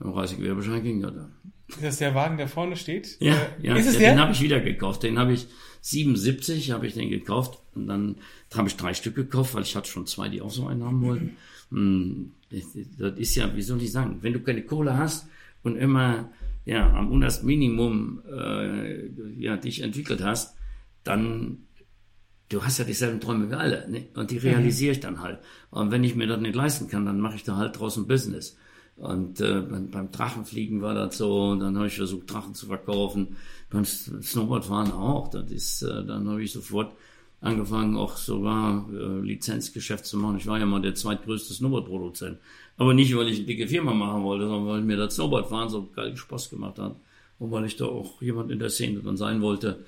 Im Reisegewerbeschein ging das dann. Ist das der Wagen, der vorne steht? Ja, ja, Ist es ja, der? den habe ich wieder gekauft. Den habe ich 77 habe ich den gekauft und dann habe ich drei Stück gekauft, weil ich hatte schon zwei, die auch so einen haben wollten. Hm, Das das ist ja, wie soll ich sagen, wenn du keine Kohle hast und immer ja am untersten Minimum äh, ja, dich entwickelt hast, dann du hast ja dieselben Träume wie alle ne? und die realisiere ich dann halt. Und wenn ich mir das nicht leisten kann, dann mache ich da halt draußen Business. Und äh, beim, Drachenfliegen war das so, und dann habe ich versucht, Drachen zu verkaufen. Beim Snowboardfahren auch. Das ist, äh, dann habe ich sofort angefangen, auch sogar äh, Lizenzgeschäft zu machen. Ich war ja mal der zweitgrößte Snowboardproduzent. Aber nicht, weil ich eine dicke Firma machen wollte, sondern weil mir das Snowboardfahren so geil Spaß gemacht hat. Und weil ich da auch jemand in der Szene dann sein wollte.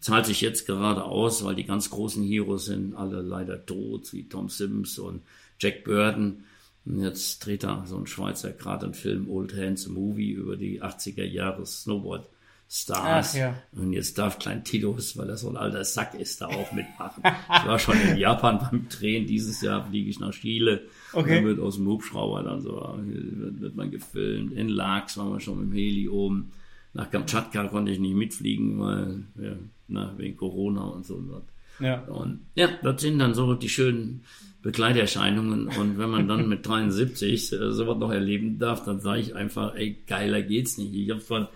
Zahlt sich jetzt gerade aus, weil die ganz großen Heroes sind alle leider tot, wie Tom Sims und Jack Burton. Und jetzt dreht da so ein Schweizer gerade einen Film Old Hands Movie über die 80er Jahre Snowboard Stars. Ach, ja. Und jetzt darf Klein Titus, weil er so ein alter Sack ist, da auch mitmachen. ich war schon in Japan beim Drehen. Dieses Jahr fliege ich nach Chile. Okay. Dann wird aus dem Hubschrauber dann so, wird, wird man gefilmt. In Laax waren wir schon mit dem Heli oben. Nach Kamtschatka konnte ich nicht mitfliegen, weil, ja, na, wegen Corona und so. Ja. Und ja, das sind dann so die schönen Begleiterscheinungen. Und wenn man dann mit 73 äh, sowas noch erleben darf, dann sage ich einfach, ey, geiler geht's nicht. Ich hab von,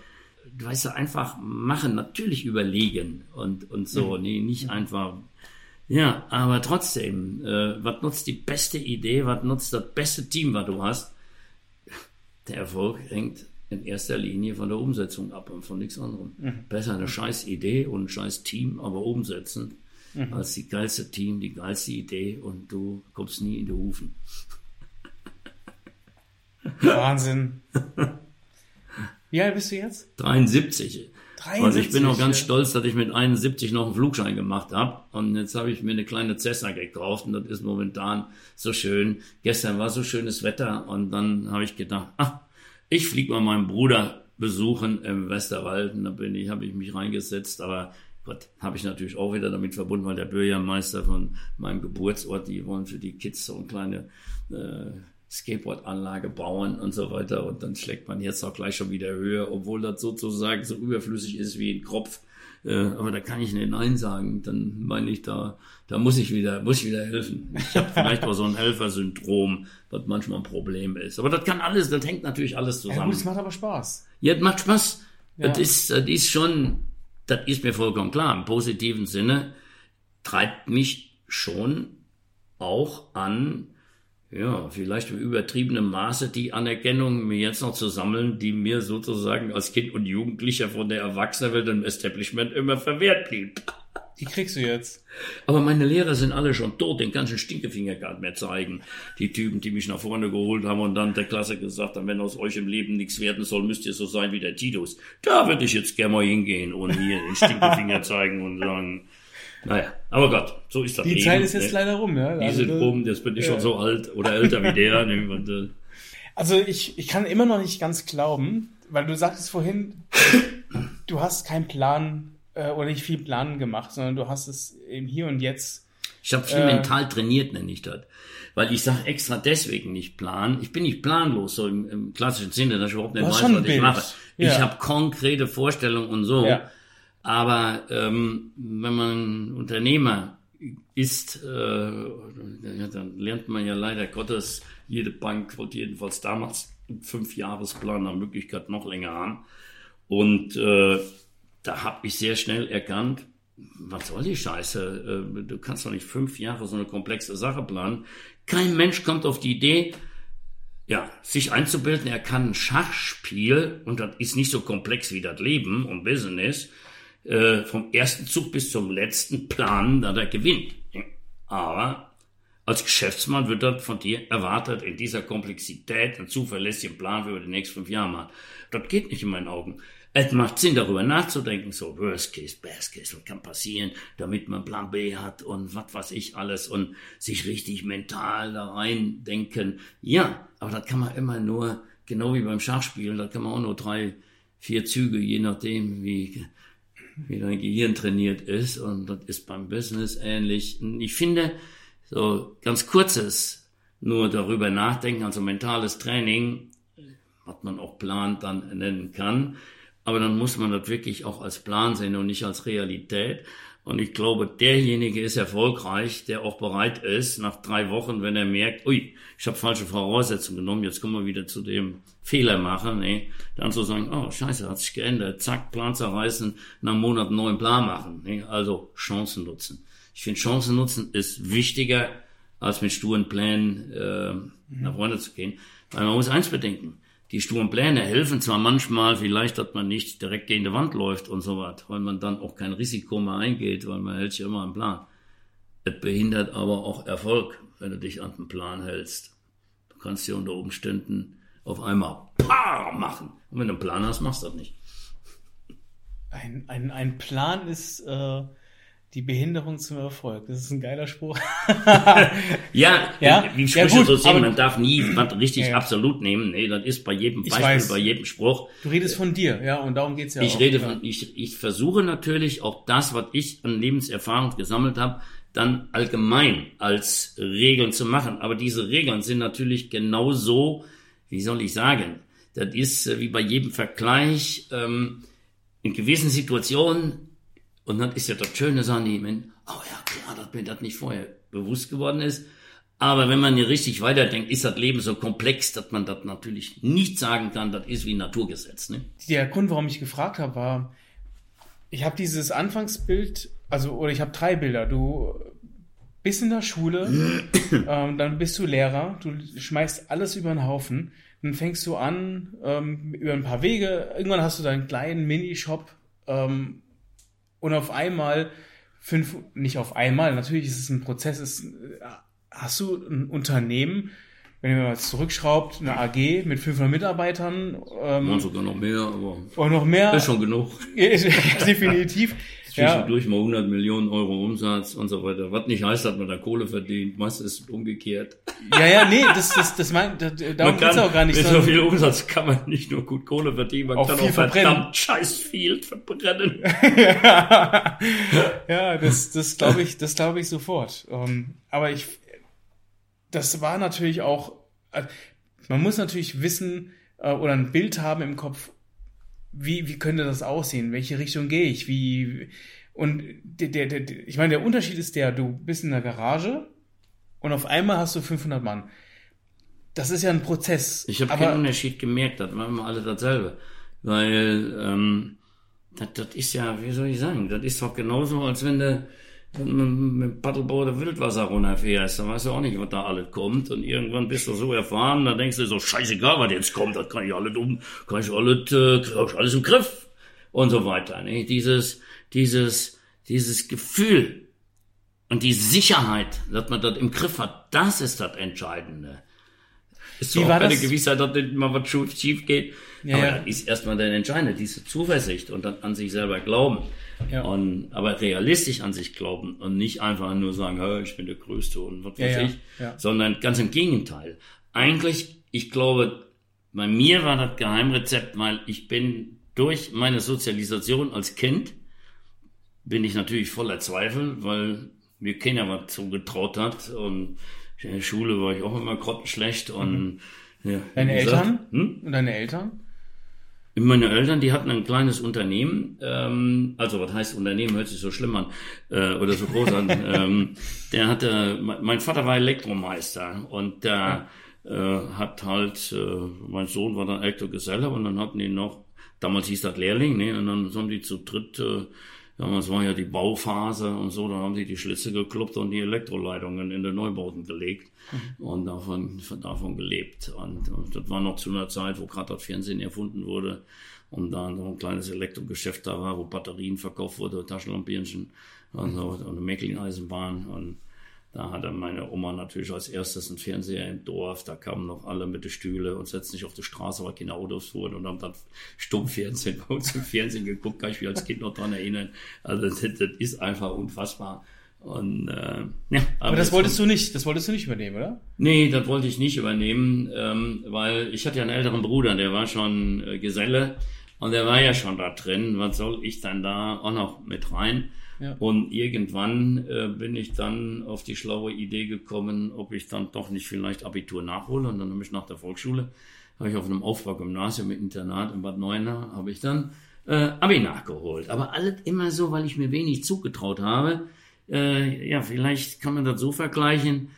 du weißt ja, einfach machen, natürlich überlegen und, und so, nee, nicht einfach, ja, aber trotzdem, äh, was nutzt die beste Idee, was nutzt das beste Team, was du hast? Der Erfolg hängt in erster Linie von der Umsetzung ab und von nichts anderem. Besser eine scheiß Idee und ein scheiß Team, aber umsetzen, als die geilste Team, die geilste Idee und du kommst nie in die Hufen. Wahnsinn. Wie alt bist du jetzt? 73. Und ich bin auch 73, ganz stolz, dass ich mit 71 noch einen Flugschein gemacht habe. Und jetzt habe ich mir eine kleine Cessna gekauft und das ist momentan so schön. Gestern war so schönes Wetter und dann habe ich gedacht, ah, ich fliege mal meinen Bruder besuchen im Westerwald. Und da bin ich, habe ich mich reingesetzt, aber Gott, habe ich natürlich auch wieder damit verbunden, weil der Bürgermeister von meinem Geburtsort, die wollen für die Kids so eine kleine äh, Skateboardanlage bauen und so weiter. Und dann schlägt man jetzt auch gleich schon wieder höher, obwohl das sozusagen so überflüssig ist wie ein Kropf. Äh, aber da kann ich nicht Nein sagen. Dann meine ich, da, da muss ich wieder, muss ich wieder helfen. Ich habe vielleicht auch so ein Helfersyndrom, was manchmal ein Problem ist. Aber das kann alles, das hängt natürlich alles Ja, zusammen. gut, es macht aber Spaß. Ja, das macht Spaß. Ja. Das, ist, das ist schon, das ist mir vollkommen klar. Im positiven Sinne treibt mich schon auch an, ja, vielleicht im übertriebenen Maße die Anerkennung mir jetzt noch zu sammeln, die mir sozusagen als Kind und Jugendlicher von der Erwachsenenwelt im Establishment immer verwehrt blieb. Die kriegst du jetzt. Aber meine Lehrer sind alle schon tot, den ganzen Stinkefinger gar nicht mehr zeigen. Die Typen, die mich nach vorne geholt haben und dann der Klasse gesagt haben, wenn aus euch im Leben nichts werden soll, müsst ihr so sein wie der Titus. Da würde ich jetzt gerne mal hingehen und hier den Stinkefinger zeigen und sagen, naja, aber Gott, so ist das Die Leben. Zeit ist jetzt ne? leider rum, ja. Die Also, sind rum, jetzt bin ich schon so alt oder älter wie der. Ne? Und, äh, Also ich, ich kann immer noch nicht ganz glauben, weil du sagtest vorhin, du hast keinen Plan äh, oder nicht viel Planen gemacht, sondern du hast es im Hier und Jetzt. Ich habe viel Äh. mental trainiert, nenne ich das. Weil ich sage extra deswegen nicht plan. Ich bin nicht planlos, so im, im klassischen Sinne, dass ich überhaupt nicht weiß, was ein ich Bild. mache. Ja. Ich habe konkrete Vorstellungen und so. Ja. Aber ähm, wenn man Unternehmer ist, äh, dann lernt man ja leider Gottes, jede Bank wollte jedenfalls damals einen Fünfjahresplan nach Möglichkeit noch länger haben. Und äh, da habe ich sehr schnell erkannt, was soll die Scheiße? Äh, Du kannst doch nicht fünf Jahre so eine komplexe Sache planen. Kein Mensch kommt auf die Idee, ja, sich einzubilden, er kann ein Schachspiel, und das ist nicht so komplex wie das Leben und Business, äh, vom ersten Zug bis zum letzten planen, dass er gewinnt. Aber als Geschäftsmann wird das von dir erwartet, in dieser Komplexität einen zuverlässigen Plan für die nächsten fünf Jahre machen. Das geht nicht in meinen Augen. Es macht Sinn, darüber nachzudenken, so Worst Case, Best Case, was kann passieren, damit man Plan B hat und was weiß ich alles und sich richtig mental da rein denken. Ja, aber das kann man immer nur, genau wie beim Schachspielen, da kann man auch nur drei, vier Züge, je nachdem, wie, wie dein Gehirn trainiert ist. Und das ist beim Business ähnlich. Und ich finde, so ganz kurzes, nur darüber nachdenken, also mentales Training, was man auch Plan dann nennen kann. Aber dann muss man das wirklich auch als Plan sehen und nicht als Realität. Und ich glaube, derjenige ist erfolgreich, der auch bereit ist, nach drei Wochen, wenn er merkt, ui, ich habe falsche Voraussetzungen genommen, jetzt kommen wir wieder zu dem Fehler machen, nee, dann zu sagen, oh, scheiße, hat sich geändert, zack, Plan zerreißen, nach einem Monat einen neuen Plan machen. Nee, also Chancen nutzen. Ich finde, Chancen nutzen ist wichtiger, als mit sturen Plänen äh, nach vorne zu gehen. Weil man muss eins bedenken, die sturen Pläne helfen zwar manchmal vielleicht, dass man nicht direkt gegen die Wand läuft und so was, weil man dann auch kein Risiko mehr eingeht, weil man hält sich immer einen Plan. Es behindert aber auch Erfolg, wenn du dich an den Plan hältst. Du kannst dir unter Umständen auf einmal PA machen. Und wenn du einen Plan hast, machst du das nicht. Ein, ein, ein Plan ist äh, die Behinderung zum Erfolg. Das ist ein geiler Spruch. Ja, Ja? wie Ja, Sprüche gut, so aber- man darf nie was richtig Ja. absolut nehmen. Nee, das ist bei jedem Beispiel, weiß. bei jedem Spruch. Du redest von dir, ja, und darum geht's ja Ich auch. rede ja. von, ich, ich versuche natürlich auch das, was ich an Lebenserfahrung gesammelt habe, dann allgemein als Regeln zu machen. Aber diese Regeln sind natürlich genauso, wie soll ich sagen, das ist äh, wie bei jedem Vergleich, ähm, in gewissen Situationen, und das ist ja das Schöne, die, Menschen, oh ja, klar, dass mir das nicht vorher bewusst geworden ist. Aber wenn man hier richtig weiterdenkt, ist das Leben so komplex, dass man das natürlich nicht sagen kann, das ist wie ein Naturgesetz. Ne? Der Grund, warum ich gefragt habe, war, ich habe dieses Anfangsbild, also, oder ich habe drei Bilder. Du bist in der Schule, ähm, dann bist du Lehrer, du schmeißt alles über den Haufen, dann fängst du an, ähm, über ein paar Wege, irgendwann hast du deinen kleinen Minishop ähm, und auf einmal fünf, nicht auf einmal, natürlich ist es ein Prozess, ist, äh, hast du ein Unternehmen, wenn ihr mal zurückschraubt, eine AG mit 500 Mitarbeitern ähm, Und sogar noch mehr, aber und noch mehr. ist schon genug. Definitiv. Ja, Zwischendurch mal 100 Millionen Euro Umsatz und so weiter. Was nicht heißt, dass man da Kohle verdient. Meistens ist umgekehrt. ja, ja, nee, das, das, das mein, da, darum geht's auch gar nicht. Mit so viel Umsatz kann man nicht nur gut Kohle verdienen, man Auch kann auch verbrennen. verdammt scheiß viel verbrennen. ja, das, das glaube ich, das glaube ich sofort. Ähm, aber ich, das war natürlich auch, äh, man muss natürlich wissen äh, oder ein Bild haben im Kopf, wie, wie könnte das aussehen? Welche Richtung gehe ich? Wie, und der, der, der, ich meine, der Unterschied ist der, du bist in der Garage und auf einmal hast du 500 Mann. Das ist ja ein Prozess. Ich habe keinen Unterschied gemerkt, das waren immer alle dasselbe. Weil ähm, das, das ist ja, wie soll ich sagen, das ist doch genauso, als wenn du mit dem Paddelboot der Wildwasser runterfährst, dann weißt du auch nicht, was da alles kommt. Und irgendwann bist du so erfahren, dann denkst du so, scheißegal, was jetzt kommt, das kann ich alles um, kann ich alles, äh, alles im Griff. Und so weiter. Ne? Dieses, dieses, dieses Gefühl und die Sicherheit, dass man das im Griff hat, das ist das Entscheidende. Ist Wie auch war keine das? Gewissheit, dass nicht mal was schief- schief geht. Ja, aber ja. das ist erstmal der Entscheidende, diese Zuversicht und dann an sich selber glauben. Ja. Und, aber realistisch an sich glauben und nicht einfach nur sagen, "Hä, ich bin der Größte und was Ja, weiß ja, ich, ja. sondern ganz im Gegenteil. Eigentlich, ich glaube, bei mir war das Geheimrezept, weil ich bin durch meine Sozialisation als Kind, bin ich natürlich voller Zweifel, weil mir keiner was zugetraut hat und in der Schule war ich auch immer grottenschlecht und ja, Mhm. Deine wie gesagt, Eltern? Hm? Und deine Eltern? Meine Eltern, die hatten ein kleines Unternehmen, ähm, also was heißt Unternehmen, hört sich so schlimm an äh, oder so groß an. ähm, der hatte, mein Vater war Elektromeister und der äh, hat halt, äh, mein Sohn war dann Elektrogeselle und dann hatten die noch, damals hieß das Lehrling, ne, und dann haben die zu dritt, äh, damals war ja die Bauphase und so, dann haben die die Schlitze gekloppt und die Elektroleitungen in den Neubauten gelegt und davon, von, davon gelebt. Und, und das war noch zu einer Zeit, wo gerade das Fernsehen erfunden wurde und da noch ein kleines Elektrogeschäft da war, wo Batterien verkauft wurde, Taschenlampierchen und, so, und eine Mäckling-Eisenbahn und da hatte meine Oma natürlich als erstes einen Fernseher im Dorf. Da kamen noch alle mit den Stühle und setzten sich auf die Straße, weil keine Autos fuhren und haben dann Stummfernsehen bei uns im Fernsehen geguckt. Kann ich mich als Kind noch dran erinnern. Also das, das ist einfach unfassbar. Und äh, ja, Aber das wolltest du nicht, das wolltest du nicht übernehmen, oder? Nee, das wollte ich nicht übernehmen, ähm, weil ich hatte ja einen älteren Bruder, der war schon äh, Geselle und der war ja schon da drin. Was soll ich dann da auch noch mit rein? Und irgendwann äh, bin ich dann auf die schlaue Idee gekommen, ob ich dann doch nicht vielleicht Abitur nachhole. Und dann habe ich nach der Volksschule, habe ich auf einem Aufbaugymnasium mit Internat in Bad Neuenahr, habe ich dann äh, Abi nachgeholt. Aber alles immer so, weil ich mir wenig zugetraut habe. Äh, ja, vielleicht kann man das so vergleichen.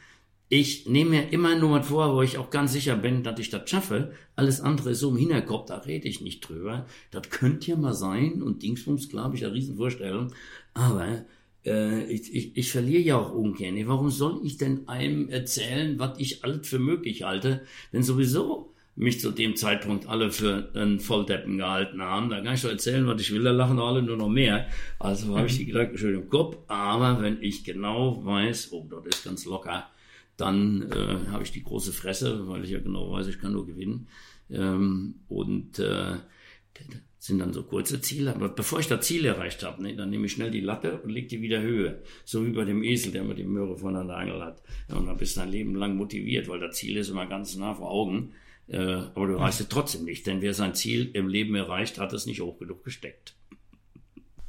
Ich nehme mir immer nur was vor, wo ich auch ganz sicher bin, dass ich das schaffe. Alles andere ist so im Hinterkopf, da rede ich nicht drüber. Das könnte ja mal sein und Dingsbums, klar, habe ich eine Riesenvorstellung. Aber äh, ich, ich, ich verliere ja auch ungern. Warum soll ich denn einem erzählen, was ich alles für möglich halte, wenn sowieso mich zu dem Zeitpunkt alle für einen Volldeppen gehalten haben. Da kann ich doch erzählen, was ich will, da lachen alle nur noch mehr. Also habe ich die Gedanken schön im Kopf. Aber wenn ich genau weiß, oh, das ist ganz locker, dann äh, habe ich die große Fresse, weil ich ja genau weiß, ich kann nur gewinnen. Ähm, und äh, sind dann so kurze Ziele. Aber bevor ich das Ziel erreicht habe, ne, dann nehme ich schnell die Latte und leg die wieder höher. So wie bei dem Esel, der mit die Möhre von der Angel hat. Und dann bist du dein Leben lang motiviert, weil das Ziel ist immer ganz nah vor Augen. Äh, aber du erreichst es trotzdem nicht, denn wer sein Ziel im Leben erreicht, hat es nicht hoch genug gesteckt.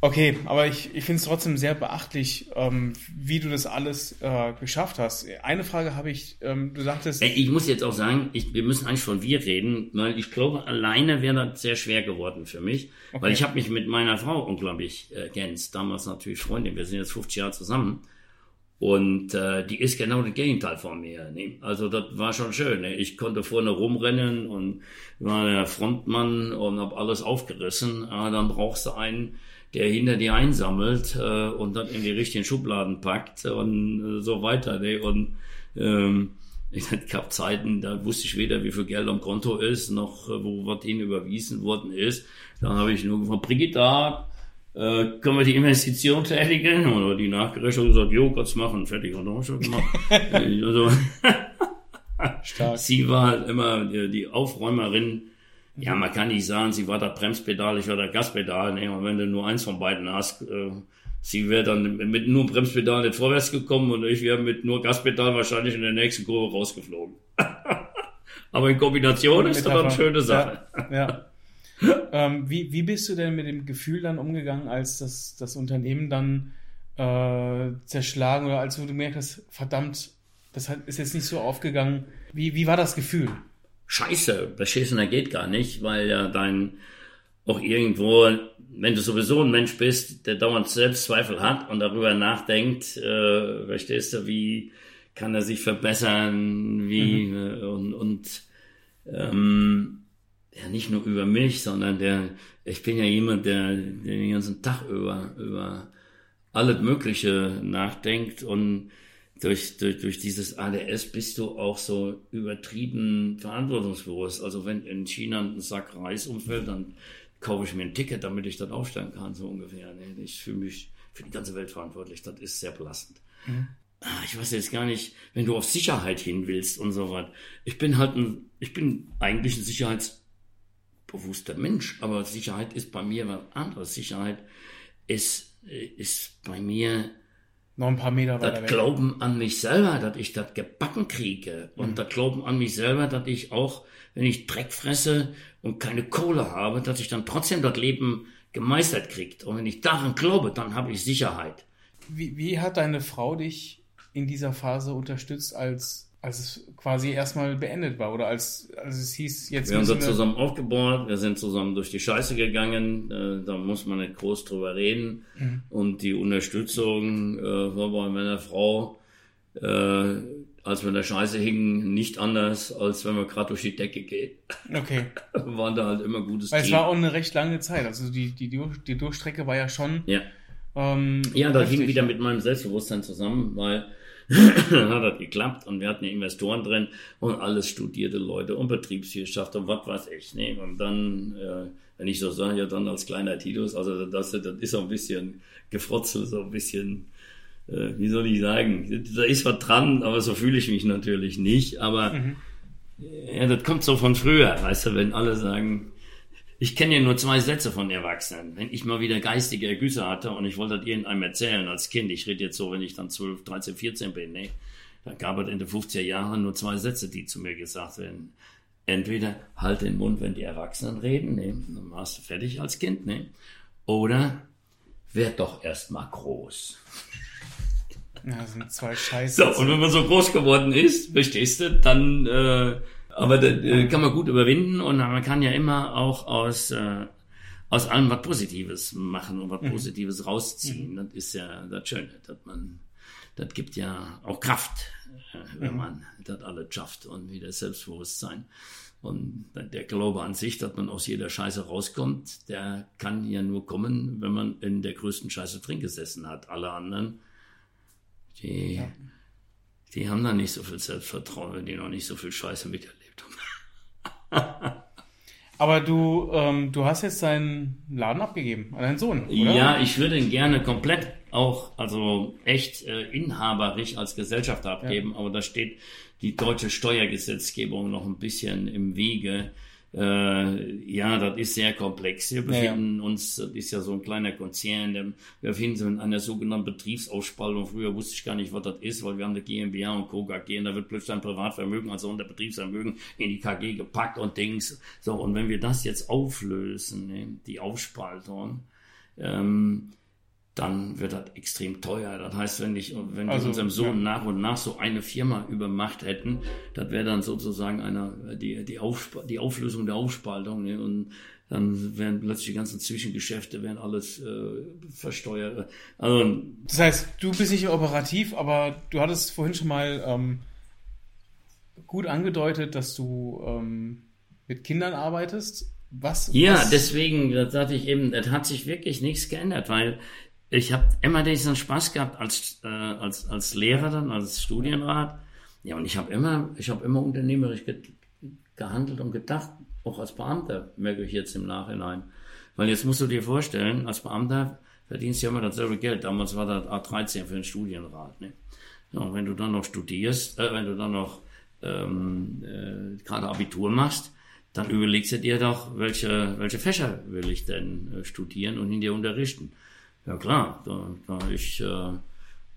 Okay, aber ich, ich finde es trotzdem sehr beachtlich, ähm, wie du das alles äh, geschafft hast. Eine Frage habe ich, ähm, du sagtest, Ich muss jetzt auch sagen, ich, wir müssen eigentlich von wir reden, weil ich glaube, alleine wäre das sehr schwer geworden für mich, weil ich habe mich mit meiner Frau unglaublich äh, ergänzt. Damals natürlich Freundin, wir sind jetzt 50 Jahre zusammen. Und äh, die ist genau das Gegenteil von mir. Ne? Also das war schon schön. Ne? Ich konnte vorne rumrennen und war der Frontmann und habe alles aufgerissen. Aber dann brauchst du einen, der hinter dir einsammelt äh, und dann in die richtigen Schubladen packt und äh, so weiter. Ne? Und ähm, ich gab Zeiten, da wusste ich weder, wie viel Geld am Konto ist, noch äh, wo was hin überwiesen worden ist. Da habe ich nur gefragt, Brigitte, äh, können wir die Investition tätigen? Oder die Nachgerechnung gesagt, jo, kannst machen, fertig. Und dann schon gemacht. also, stark. sie war halt immer die Aufräumerin. Ja, man kann nicht sagen, sie war das Bremspedal, ich war das Gaspedal. Nee, und wenn du nur eins von beiden hast, äh, sie wäre dann mit nur Bremspedal nicht vorwärts gekommen und ich wäre mit nur Gaspedal wahrscheinlich in der nächsten Kurve rausgeflogen. Aber in Kombination ist das eine schöne Sache. Ja. ja. ähm, wie, wie bist du denn mit dem Gefühl dann umgegangen, als das, das Unternehmen dann äh, zerschlagen oder als du gemerkt hast, verdammt, das hat, ist jetzt nicht so aufgegangen. Wie, wie war das Gefühl? Scheiße, beschissener geht gar nicht, weil ja dein auch irgendwo, wenn du sowieso ein Mensch bist, der dauernd Selbstzweifel hat und darüber nachdenkt, äh, verstehst du, wie kann er sich verbessern, wie mhm. äh, und, und ähm, ja nicht nur über mich, sondern der, ich bin ja jemand, der, der den ganzen Tag über über alles Mögliche nachdenkt und durch, durch, durch dieses ADS bist du auch so übertrieben verantwortungsbewusst. Also wenn in China ein Sack Reis umfällt, dann kaufe ich mir ein Ticket, damit ich dort aufstellen kann, so ungefähr. Ich fühle mich für die ganze Welt verantwortlich. Das ist sehr belastend. Mhm. Ich weiß jetzt gar nicht, wenn du auf Sicherheit hin willst und so was. Ich bin halt ein, ich bin eigentlich ein sicherheitsbewusster Mensch, aber Sicherheit ist bei mir was anderes. Sicherheit ist, ist bei mir noch ein paar Meter weiter das weg. Glauben an mich selber, dass ich das gebacken kriege. Und mhm. das Glauben an mich selber, dass ich auch, wenn ich Dreck fresse und keine Kohle habe, dass ich dann trotzdem das Leben gemeistert kriegt. Und wenn ich daran glaube, dann habe ich Sicherheit. Wie, wie hat deine Frau dich in dieser Phase unterstützt, als als es quasi erstmal beendet war oder als, als es hieß, jetzt. Wir haben zusammen aufgebaut, wir sind zusammen durch die Scheiße gegangen, äh, da muss man nicht groß drüber reden. Mhm. Und die Unterstützung äh, war bei meiner Frau, äh, als wir in der Scheiße hingen, nicht anders, als wenn man gerade durch die Decke geht. Okay. Waren da halt immer gutes Weil Team. es war auch eine recht lange Zeit, also die, die, die Durchstrecke war ja schon. Ja. Ähm, ja, da hing wieder mit meinem Selbstbewusstsein zusammen, weil hat das geklappt und wir hatten ja Investoren drin und alles studierte Leute und Betriebswirtschaft und was weiß ich. Ne? Und dann, äh, wenn ich so sage, ja dann als kleiner Titus, also das, das ist so ein bisschen gefrotzelt, so ein bisschen, äh, wie soll ich sagen, da ist was dran, aber so fühle ich mich natürlich nicht. Aber mhm. ja, das kommt so von früher, weißt du, wenn alle sagen, ich kenne ja nur zwei Sätze von Erwachsenen. Wenn ich mal wieder geistige Ergüsse hatte und ich wollte das irgendeinem erzählen als Kind, ich rede jetzt so, wenn ich dann 12, 13, 14 bin, ne? Da gab es in den 50er Jahren nur zwei Sätze, die zu mir gesagt werden. Entweder halt den Mund, wenn die Erwachsenen reden, ne? Dann warst du fertig als Kind, ne? Oder werd doch erst mal groß. Ja, das sind zwei Scheiße. So, und wenn man so groß geworden ist, verstehst du, dann äh, aber das äh, kann man gut überwinden und man kann ja immer auch aus, äh, aus allem was Positives machen und was mhm. Positives rausziehen. Mhm. Das ist ja das Schöne, dass man, das gibt ja auch Kraft, äh, wenn mhm. man das alles schafft und wieder Selbstbewusstsein. Und der Glaube an sich, dass man aus jeder Scheiße rauskommt, der kann ja nur kommen, wenn man in der größten Scheiße drin gesessen hat. Alle anderen, die, ja. die haben da nicht so viel Selbstvertrauen, wenn die noch nicht so viel Scheiße miterleben. Aber du, ähm, du hast jetzt deinen Laden abgegeben an deinen Sohn, oder? Ja, ich würde ihn gerne komplett auch, also echt äh, inhaberisch als Gesellschaft abgeben, ja. aber da steht die deutsche Steuergesetzgebung noch ein bisschen im Wege. Äh, ja, das ist sehr komplex. Wir befinden ja, ja. uns, das ist ja so ein kleiner Konzern, wir befinden uns in einer sogenannten Betriebsausspaltung. Früher wusste ich gar nicht, was das ist, weil wir haben eine GmbH und Co. KG und da wird plötzlich ein Privatvermögen, also unter Betriebsvermögen in die KG gepackt und Dings. So, und wenn wir das jetzt auflösen, ne, die Aufspaltung, ähm, dann wird das extrem teuer. Das heißt, wenn ich, wenn also, wir unserem Sohn ja. nach und nach so eine Firma übermacht hätten, das wäre dann sozusagen eine, die, die, Aufsp die Auflösung der Aufspaltung, ne? und dann wären plötzlich die ganzen Zwischengeschäfte, wären alles äh, versteuert. Also, das heißt, du bist nicht operativ, aber du hattest vorhin schon mal ähm, gut angedeutet, dass du ähm, mit Kindern arbeitest. Was? Ja, was? deswegen, das sagte ich eben, das hat sich wirklich nichts geändert, weil ich habe immer diesen Spaß gehabt als, äh, als, als Lehrer dann, als Studienrat. Ja, und ich habe immer, ich habe immer unternehmerisch ge gehandelt und gedacht, auch als Beamter, merke ich jetzt im Nachhinein. Weil jetzt musst du dir vorstellen, als Beamter verdienst du ja immer dasselbe Geld. Damals war das A13 für den Studienrat. Ne? Ja, und wenn du dann noch studierst, äh, wenn du dann noch ähm, äh, gerade Abitur machst, dann überlegst du dir doch, welche, welche Fächer will ich denn äh, studieren und in dir unterrichten. Ja klar, da, da ich äh,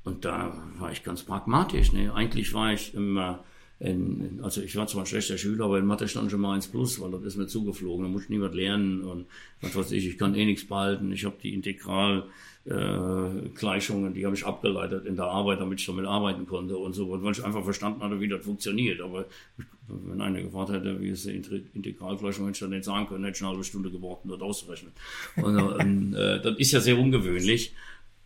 und da war ich ganz pragmatisch. Ne? Eigentlich war ich immer in, also ich war zwar ein schlechter Schüler, aber in Mathe stand schon mal 1 plus, weil das ist mir zugeflogen. Da muss ich niemand lernen und was weiß ich, ich kann eh nichts behalten. Ich habe die Integralgleichungen, äh, die habe ich abgeleitet in der Arbeit, damit ich damit arbeiten konnte und so, weil ich einfach verstanden hatte, wie das funktioniert. Aber wenn einer gefragt hätte, wie es die Integralgleichung, hätte ich dann nicht sagen können, hätte ich eine halbe Stunde gebraucht, um das auszurechnen. Und, ähm, äh, das ist ja sehr ungewöhnlich.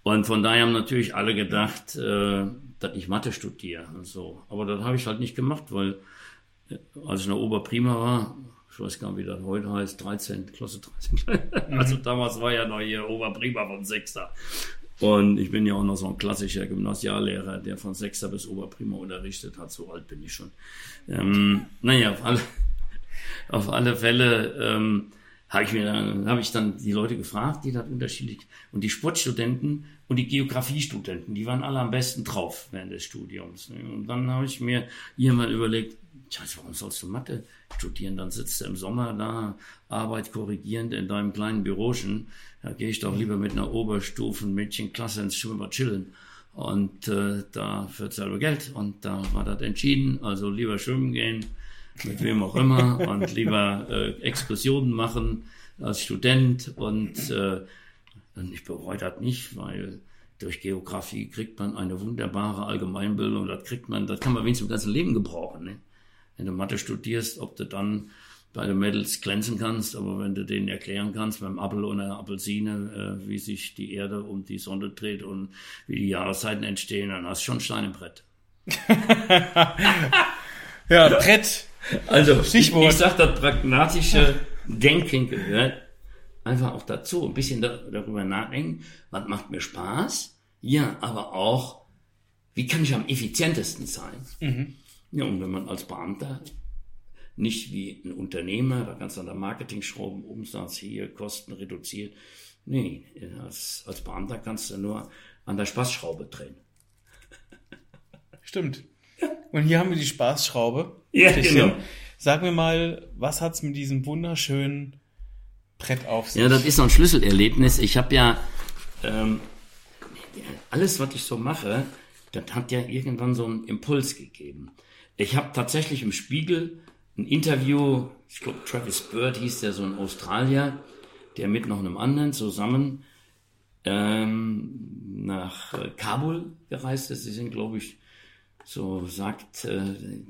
Und von daher haben natürlich alle gedacht, äh, dass ich Mathe studiere und so. Aber das habe ich halt nicht gemacht, weil äh, als ich in der Oberprima war, ich weiß gar nicht, wie das heute heißt, 13, Klasse 13. also damals war ja noch hier Oberprima vom Sechster. Und ich bin ja auch noch so ein klassischer Gymnasiallehrer, der von Sechster bis Oberprima unterrichtet hat. So alt bin ich schon. Ähm, naja, auf alle, auf alle Fälle ähm, habe ich mir dann, habe ich dann die Leute gefragt, die das unterschiedlich, und die Sportstudenten und die Geografiestudenten, die waren alle am besten drauf während des Studiums. Ne? Und dann habe ich mir irgendwann überlegt, Scheiße, warum sollst du Mathe studieren? Dann sitzt du im Sommer da, Arbeit korrigierend in deinem kleinen Bürochen. Da gehe ich doch lieber mit einer Oberstufen-Mädchenklasse ins Schwimmbad chillen. Und äh, da führt selber Geld. Und da war das entschieden. Also lieber schwimmen gehen, mit wem auch immer. und lieber äh, Exkursionen machen als Student. Und, äh, und ich bereue das nicht, weil durch Geografie kriegt man eine wunderbare Allgemeinbildung. Das kriegt man, das kann man wenigstens im ganzen Leben gebrauchen. Ne? Wenn du Mathe studierst, ob du dann bei den Mädels glänzen kannst, aber wenn du denen erklären kannst beim Apfel und der Apfelsine, äh, wie sich die Erde um die Sonne dreht und wie die Jahreszeiten entstehen, dann hast du schon Stein im Brett. ja, Brett. Also, Stichwort. ich, ich sag, das pragmatische Denken gehört einfach auch dazu. Ein bisschen da, darüber nachdenken, was macht mir Spaß? Ja, aber auch, wie kann ich am effizientesten sein? Mhm. Ja, und wenn man als Beamter nicht wie ein Unternehmer, da kannst du an der Marketing schrauben, Umsatz hier, Kosten reduziert. Nee, als, als Beamter kannst du nur an der Spaßschraube drehen. Stimmt. Und hier haben wir die Spaßschraube. Ja, genau. Sag mir mal, was hat's mit diesem wunderschönen Brett auf sich? Ja, das ist so ein Schlüsselerlebnis. Ich habe ja ähm, alles, was ich so mache, das hat ja irgendwann so einen Impuls gegeben. Ich habe tatsächlich im Spiegel ein Interview, ich glaube Travis Bird hieß der, so ein Australier, der mit noch einem anderen zusammen ähm, nach äh, Kabul gereist ist. Sie sind, glaube ich, so sagt, äh,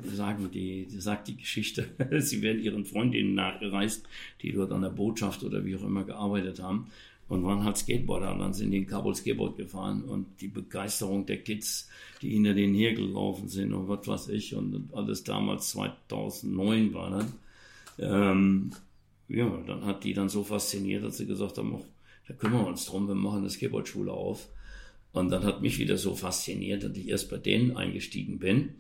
sagen die, sagt die Geschichte, sie werden ihren Freundinnen nachgereist, die dort an der Botschaft oder wie auch immer gearbeitet haben und waren halt Skateboarder und dann sind die in Kabul Skateboard gefahren und die Begeisterung der Kids, die hinter denen hergelaufen sind und was weiß ich und alles damals 2009 war dann. Ähm, ja, dann hat die dann so fasziniert, dass sie gesagt haben, da kümmern wir uns drum, wir machen eine Skateboardschule auf. Und dann hat mich wieder so fasziniert, dass ich erst bei denen eingestiegen bin.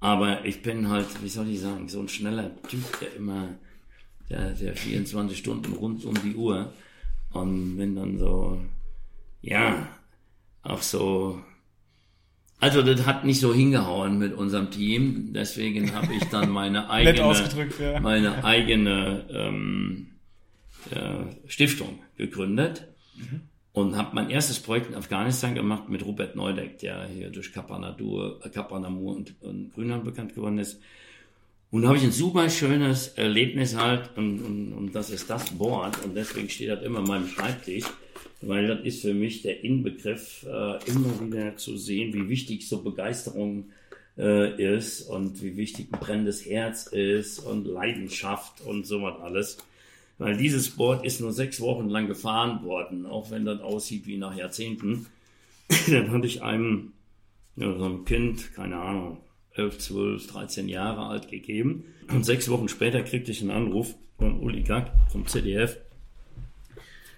Aber ich bin halt, wie soll ich sagen, so ein schneller Typ, der immer, der, der 24 Stunden rund um die Uhr und bin dann so, ja, auch so, also das hat nicht so hingehauen mit unserem Team, deswegen habe ich dann meine eigene, ja. meine eigene ähm, äh, Stiftung gegründet. Mhm. Und habe mein erstes Projekt in Afghanistan gemacht mit Robert Neudeck, der hier durch Kapanadur, Kapanamur und, und Grünland bekannt geworden ist. Und habe ich ein super schönes Erlebnis halt, und, und, und das ist das Board, und deswegen steht das immer an meinem Schreibtisch, weil das ist für mich der Inbegriff, äh, immer wieder zu sehen, wie wichtig so Begeisterung äh, ist und wie wichtig ein brennendes Herz ist und Leidenschaft und sowas alles. Weil dieses Board ist nur sechs Wochen lang gefahren worden, auch wenn das aussieht wie nach Jahrzehnten. Dann hatte ich einem, ja, so einem Kind, keine Ahnung, 11, 12, 13 Jahre alt gegeben. Und sechs Wochen später kriegte ich einen Anruf von Uli Gack vom ZDF,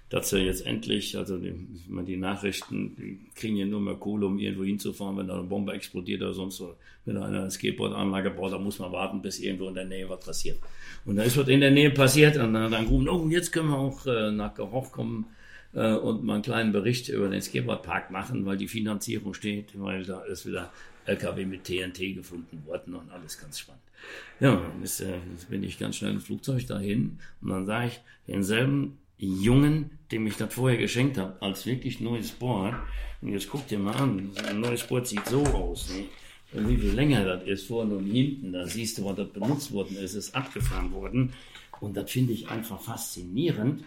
dass er jetzt endlich, also die, die Nachrichten, die kriegen ja nur mehr Kohle, um irgendwo hinzufahren, wenn da eine Bombe explodiert oder sonst so. Wenn da einer eine Skateboardanlage baut, da muss man warten, bis irgendwo in der Nähe was passiert. Und da ist was in der Nähe passiert und dann, dann rufen, oh, jetzt können wir auch äh, nach Gehoch kommen äh, und mal einen kleinen Bericht über den Skateboardpark machen, weil die Finanzierung steht, weil da ist wieder LKW mit TNT gefunden worden und alles ganz spannend. Ja, jetzt, äh, jetzt bin ich ganz schnell im Flugzeug dahin und dann sage ich denselben Jungen, dem ich das vorher geschenkt habe, als wirklich neues Board. Und jetzt guck dir mal an, ein neues Board sieht so aus. Ne? Und wie viel länger das ist, vorne und hinten, da siehst du, was das benutzt worden ist, ist abgefahren worden. Und das finde ich einfach faszinierend.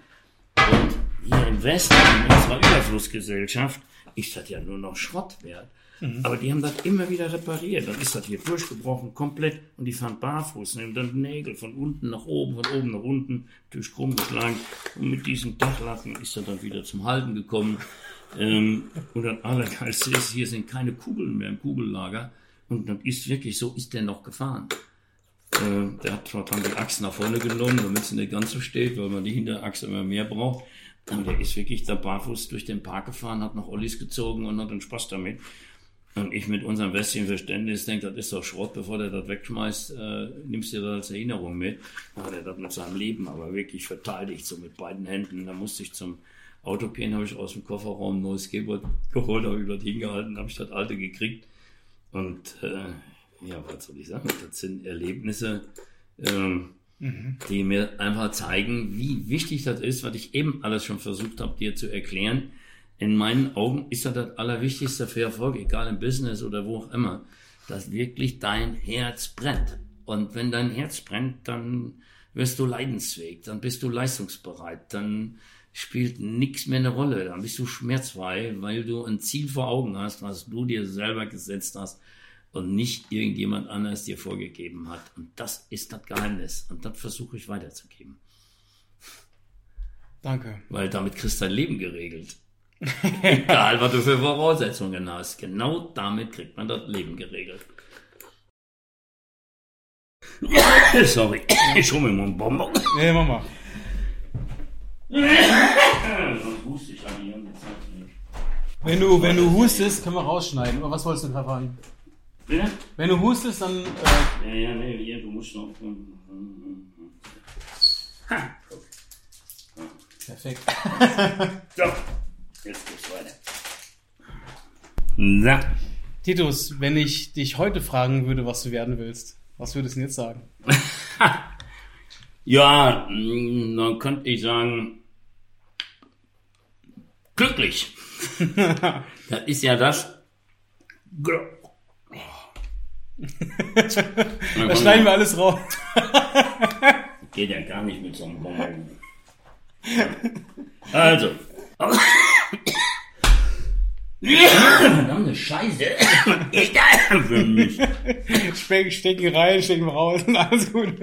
Und hier im Westen, in unserer Überflussgesellschaft, ist das ja nur noch Schrott wert. Mhm. Aber die haben das immer wieder repariert. Dann ist das hier durchgebrochen, komplett, und die fahren barfuß, nehmen dann Nägel von unten nach oben, von oben nach unten, durch krumm geschlagen. Und mit diesem Dachlatten ist er dann wieder zum Halten gekommen. Ähm, und dann allergeilste ist, hier sind keine Kugeln mehr im Kugellager. Und dann ist wirklich so, ist der noch gefahren. Äh, der hat zwar dann die Achse nach vorne genommen, damit sie nicht ganz so steht, weil man die Hinterachse immer mehr braucht. Und der ist wirklich da barfuß durch den Park gefahren, hat noch Ollis gezogen und hat einen Spaß damit. Und ich mit unserem westlichen Verständnis denke, das ist doch Schrott, bevor der das wegschmeißt, äh, nimmst du das als Erinnerung mit. Da hat er das mit seinem Leben aber wirklich verteidigt, so mit beiden Händen. Da musste ich zum Auto gehen, habe ich aus dem Kofferraum ein neues Skateboard geholt, habe ich dort hingehalten, habe ich das alte gekriegt. Und äh, ja, was soll ich sagen? Das sind Erlebnisse, ähm, mhm. die mir einfach zeigen, wie wichtig das ist, was ich eben alles schon versucht habe, dir zu erklären in meinen Augen ist das das Allerwichtigste für Erfolg, egal im Business oder wo auch immer, dass wirklich dein Herz brennt. Und wenn dein Herz brennt, dann wirst du leidensfähig, dann bist du leistungsbereit, dann spielt nichts mehr eine Rolle, dann bist du schmerzfrei, weil du ein Ziel vor Augen hast, was du dir selber gesetzt hast und nicht irgendjemand anderes dir vorgegeben hat. Und das ist das Geheimnis und das versuche ich weiterzugeben. Danke. Weil damit kriegst du dein Leben geregelt. Egal, was du für Voraussetzungen hast. Genau damit kriegt man das Leben geregelt. Sorry, ich hole mir mal einen Bonbon. Nee, mach mal. Sonst huste ich an die Wenn du, wenn du hustest, können wir rausschneiden. Aber was wolltest du sagen? Bitte? Wenn du hustest, dann. Äh ja, ja, nee, hier, du musst noch. Ha. Perfekt. so. Jetzt geht's weiter. Na. Titus, wenn ich dich heute fragen würde, was du werden willst, was würdest du denn jetzt sagen? ja, mm, dann könnte ich sagen, glücklich. das ist ja das. da schneiden wir alles raus. Geht ja gar nicht mit so einem Bonbon. Also. Verdammte Scheiße. Egal für mich. Stecken rein, stecken raus, alles gut.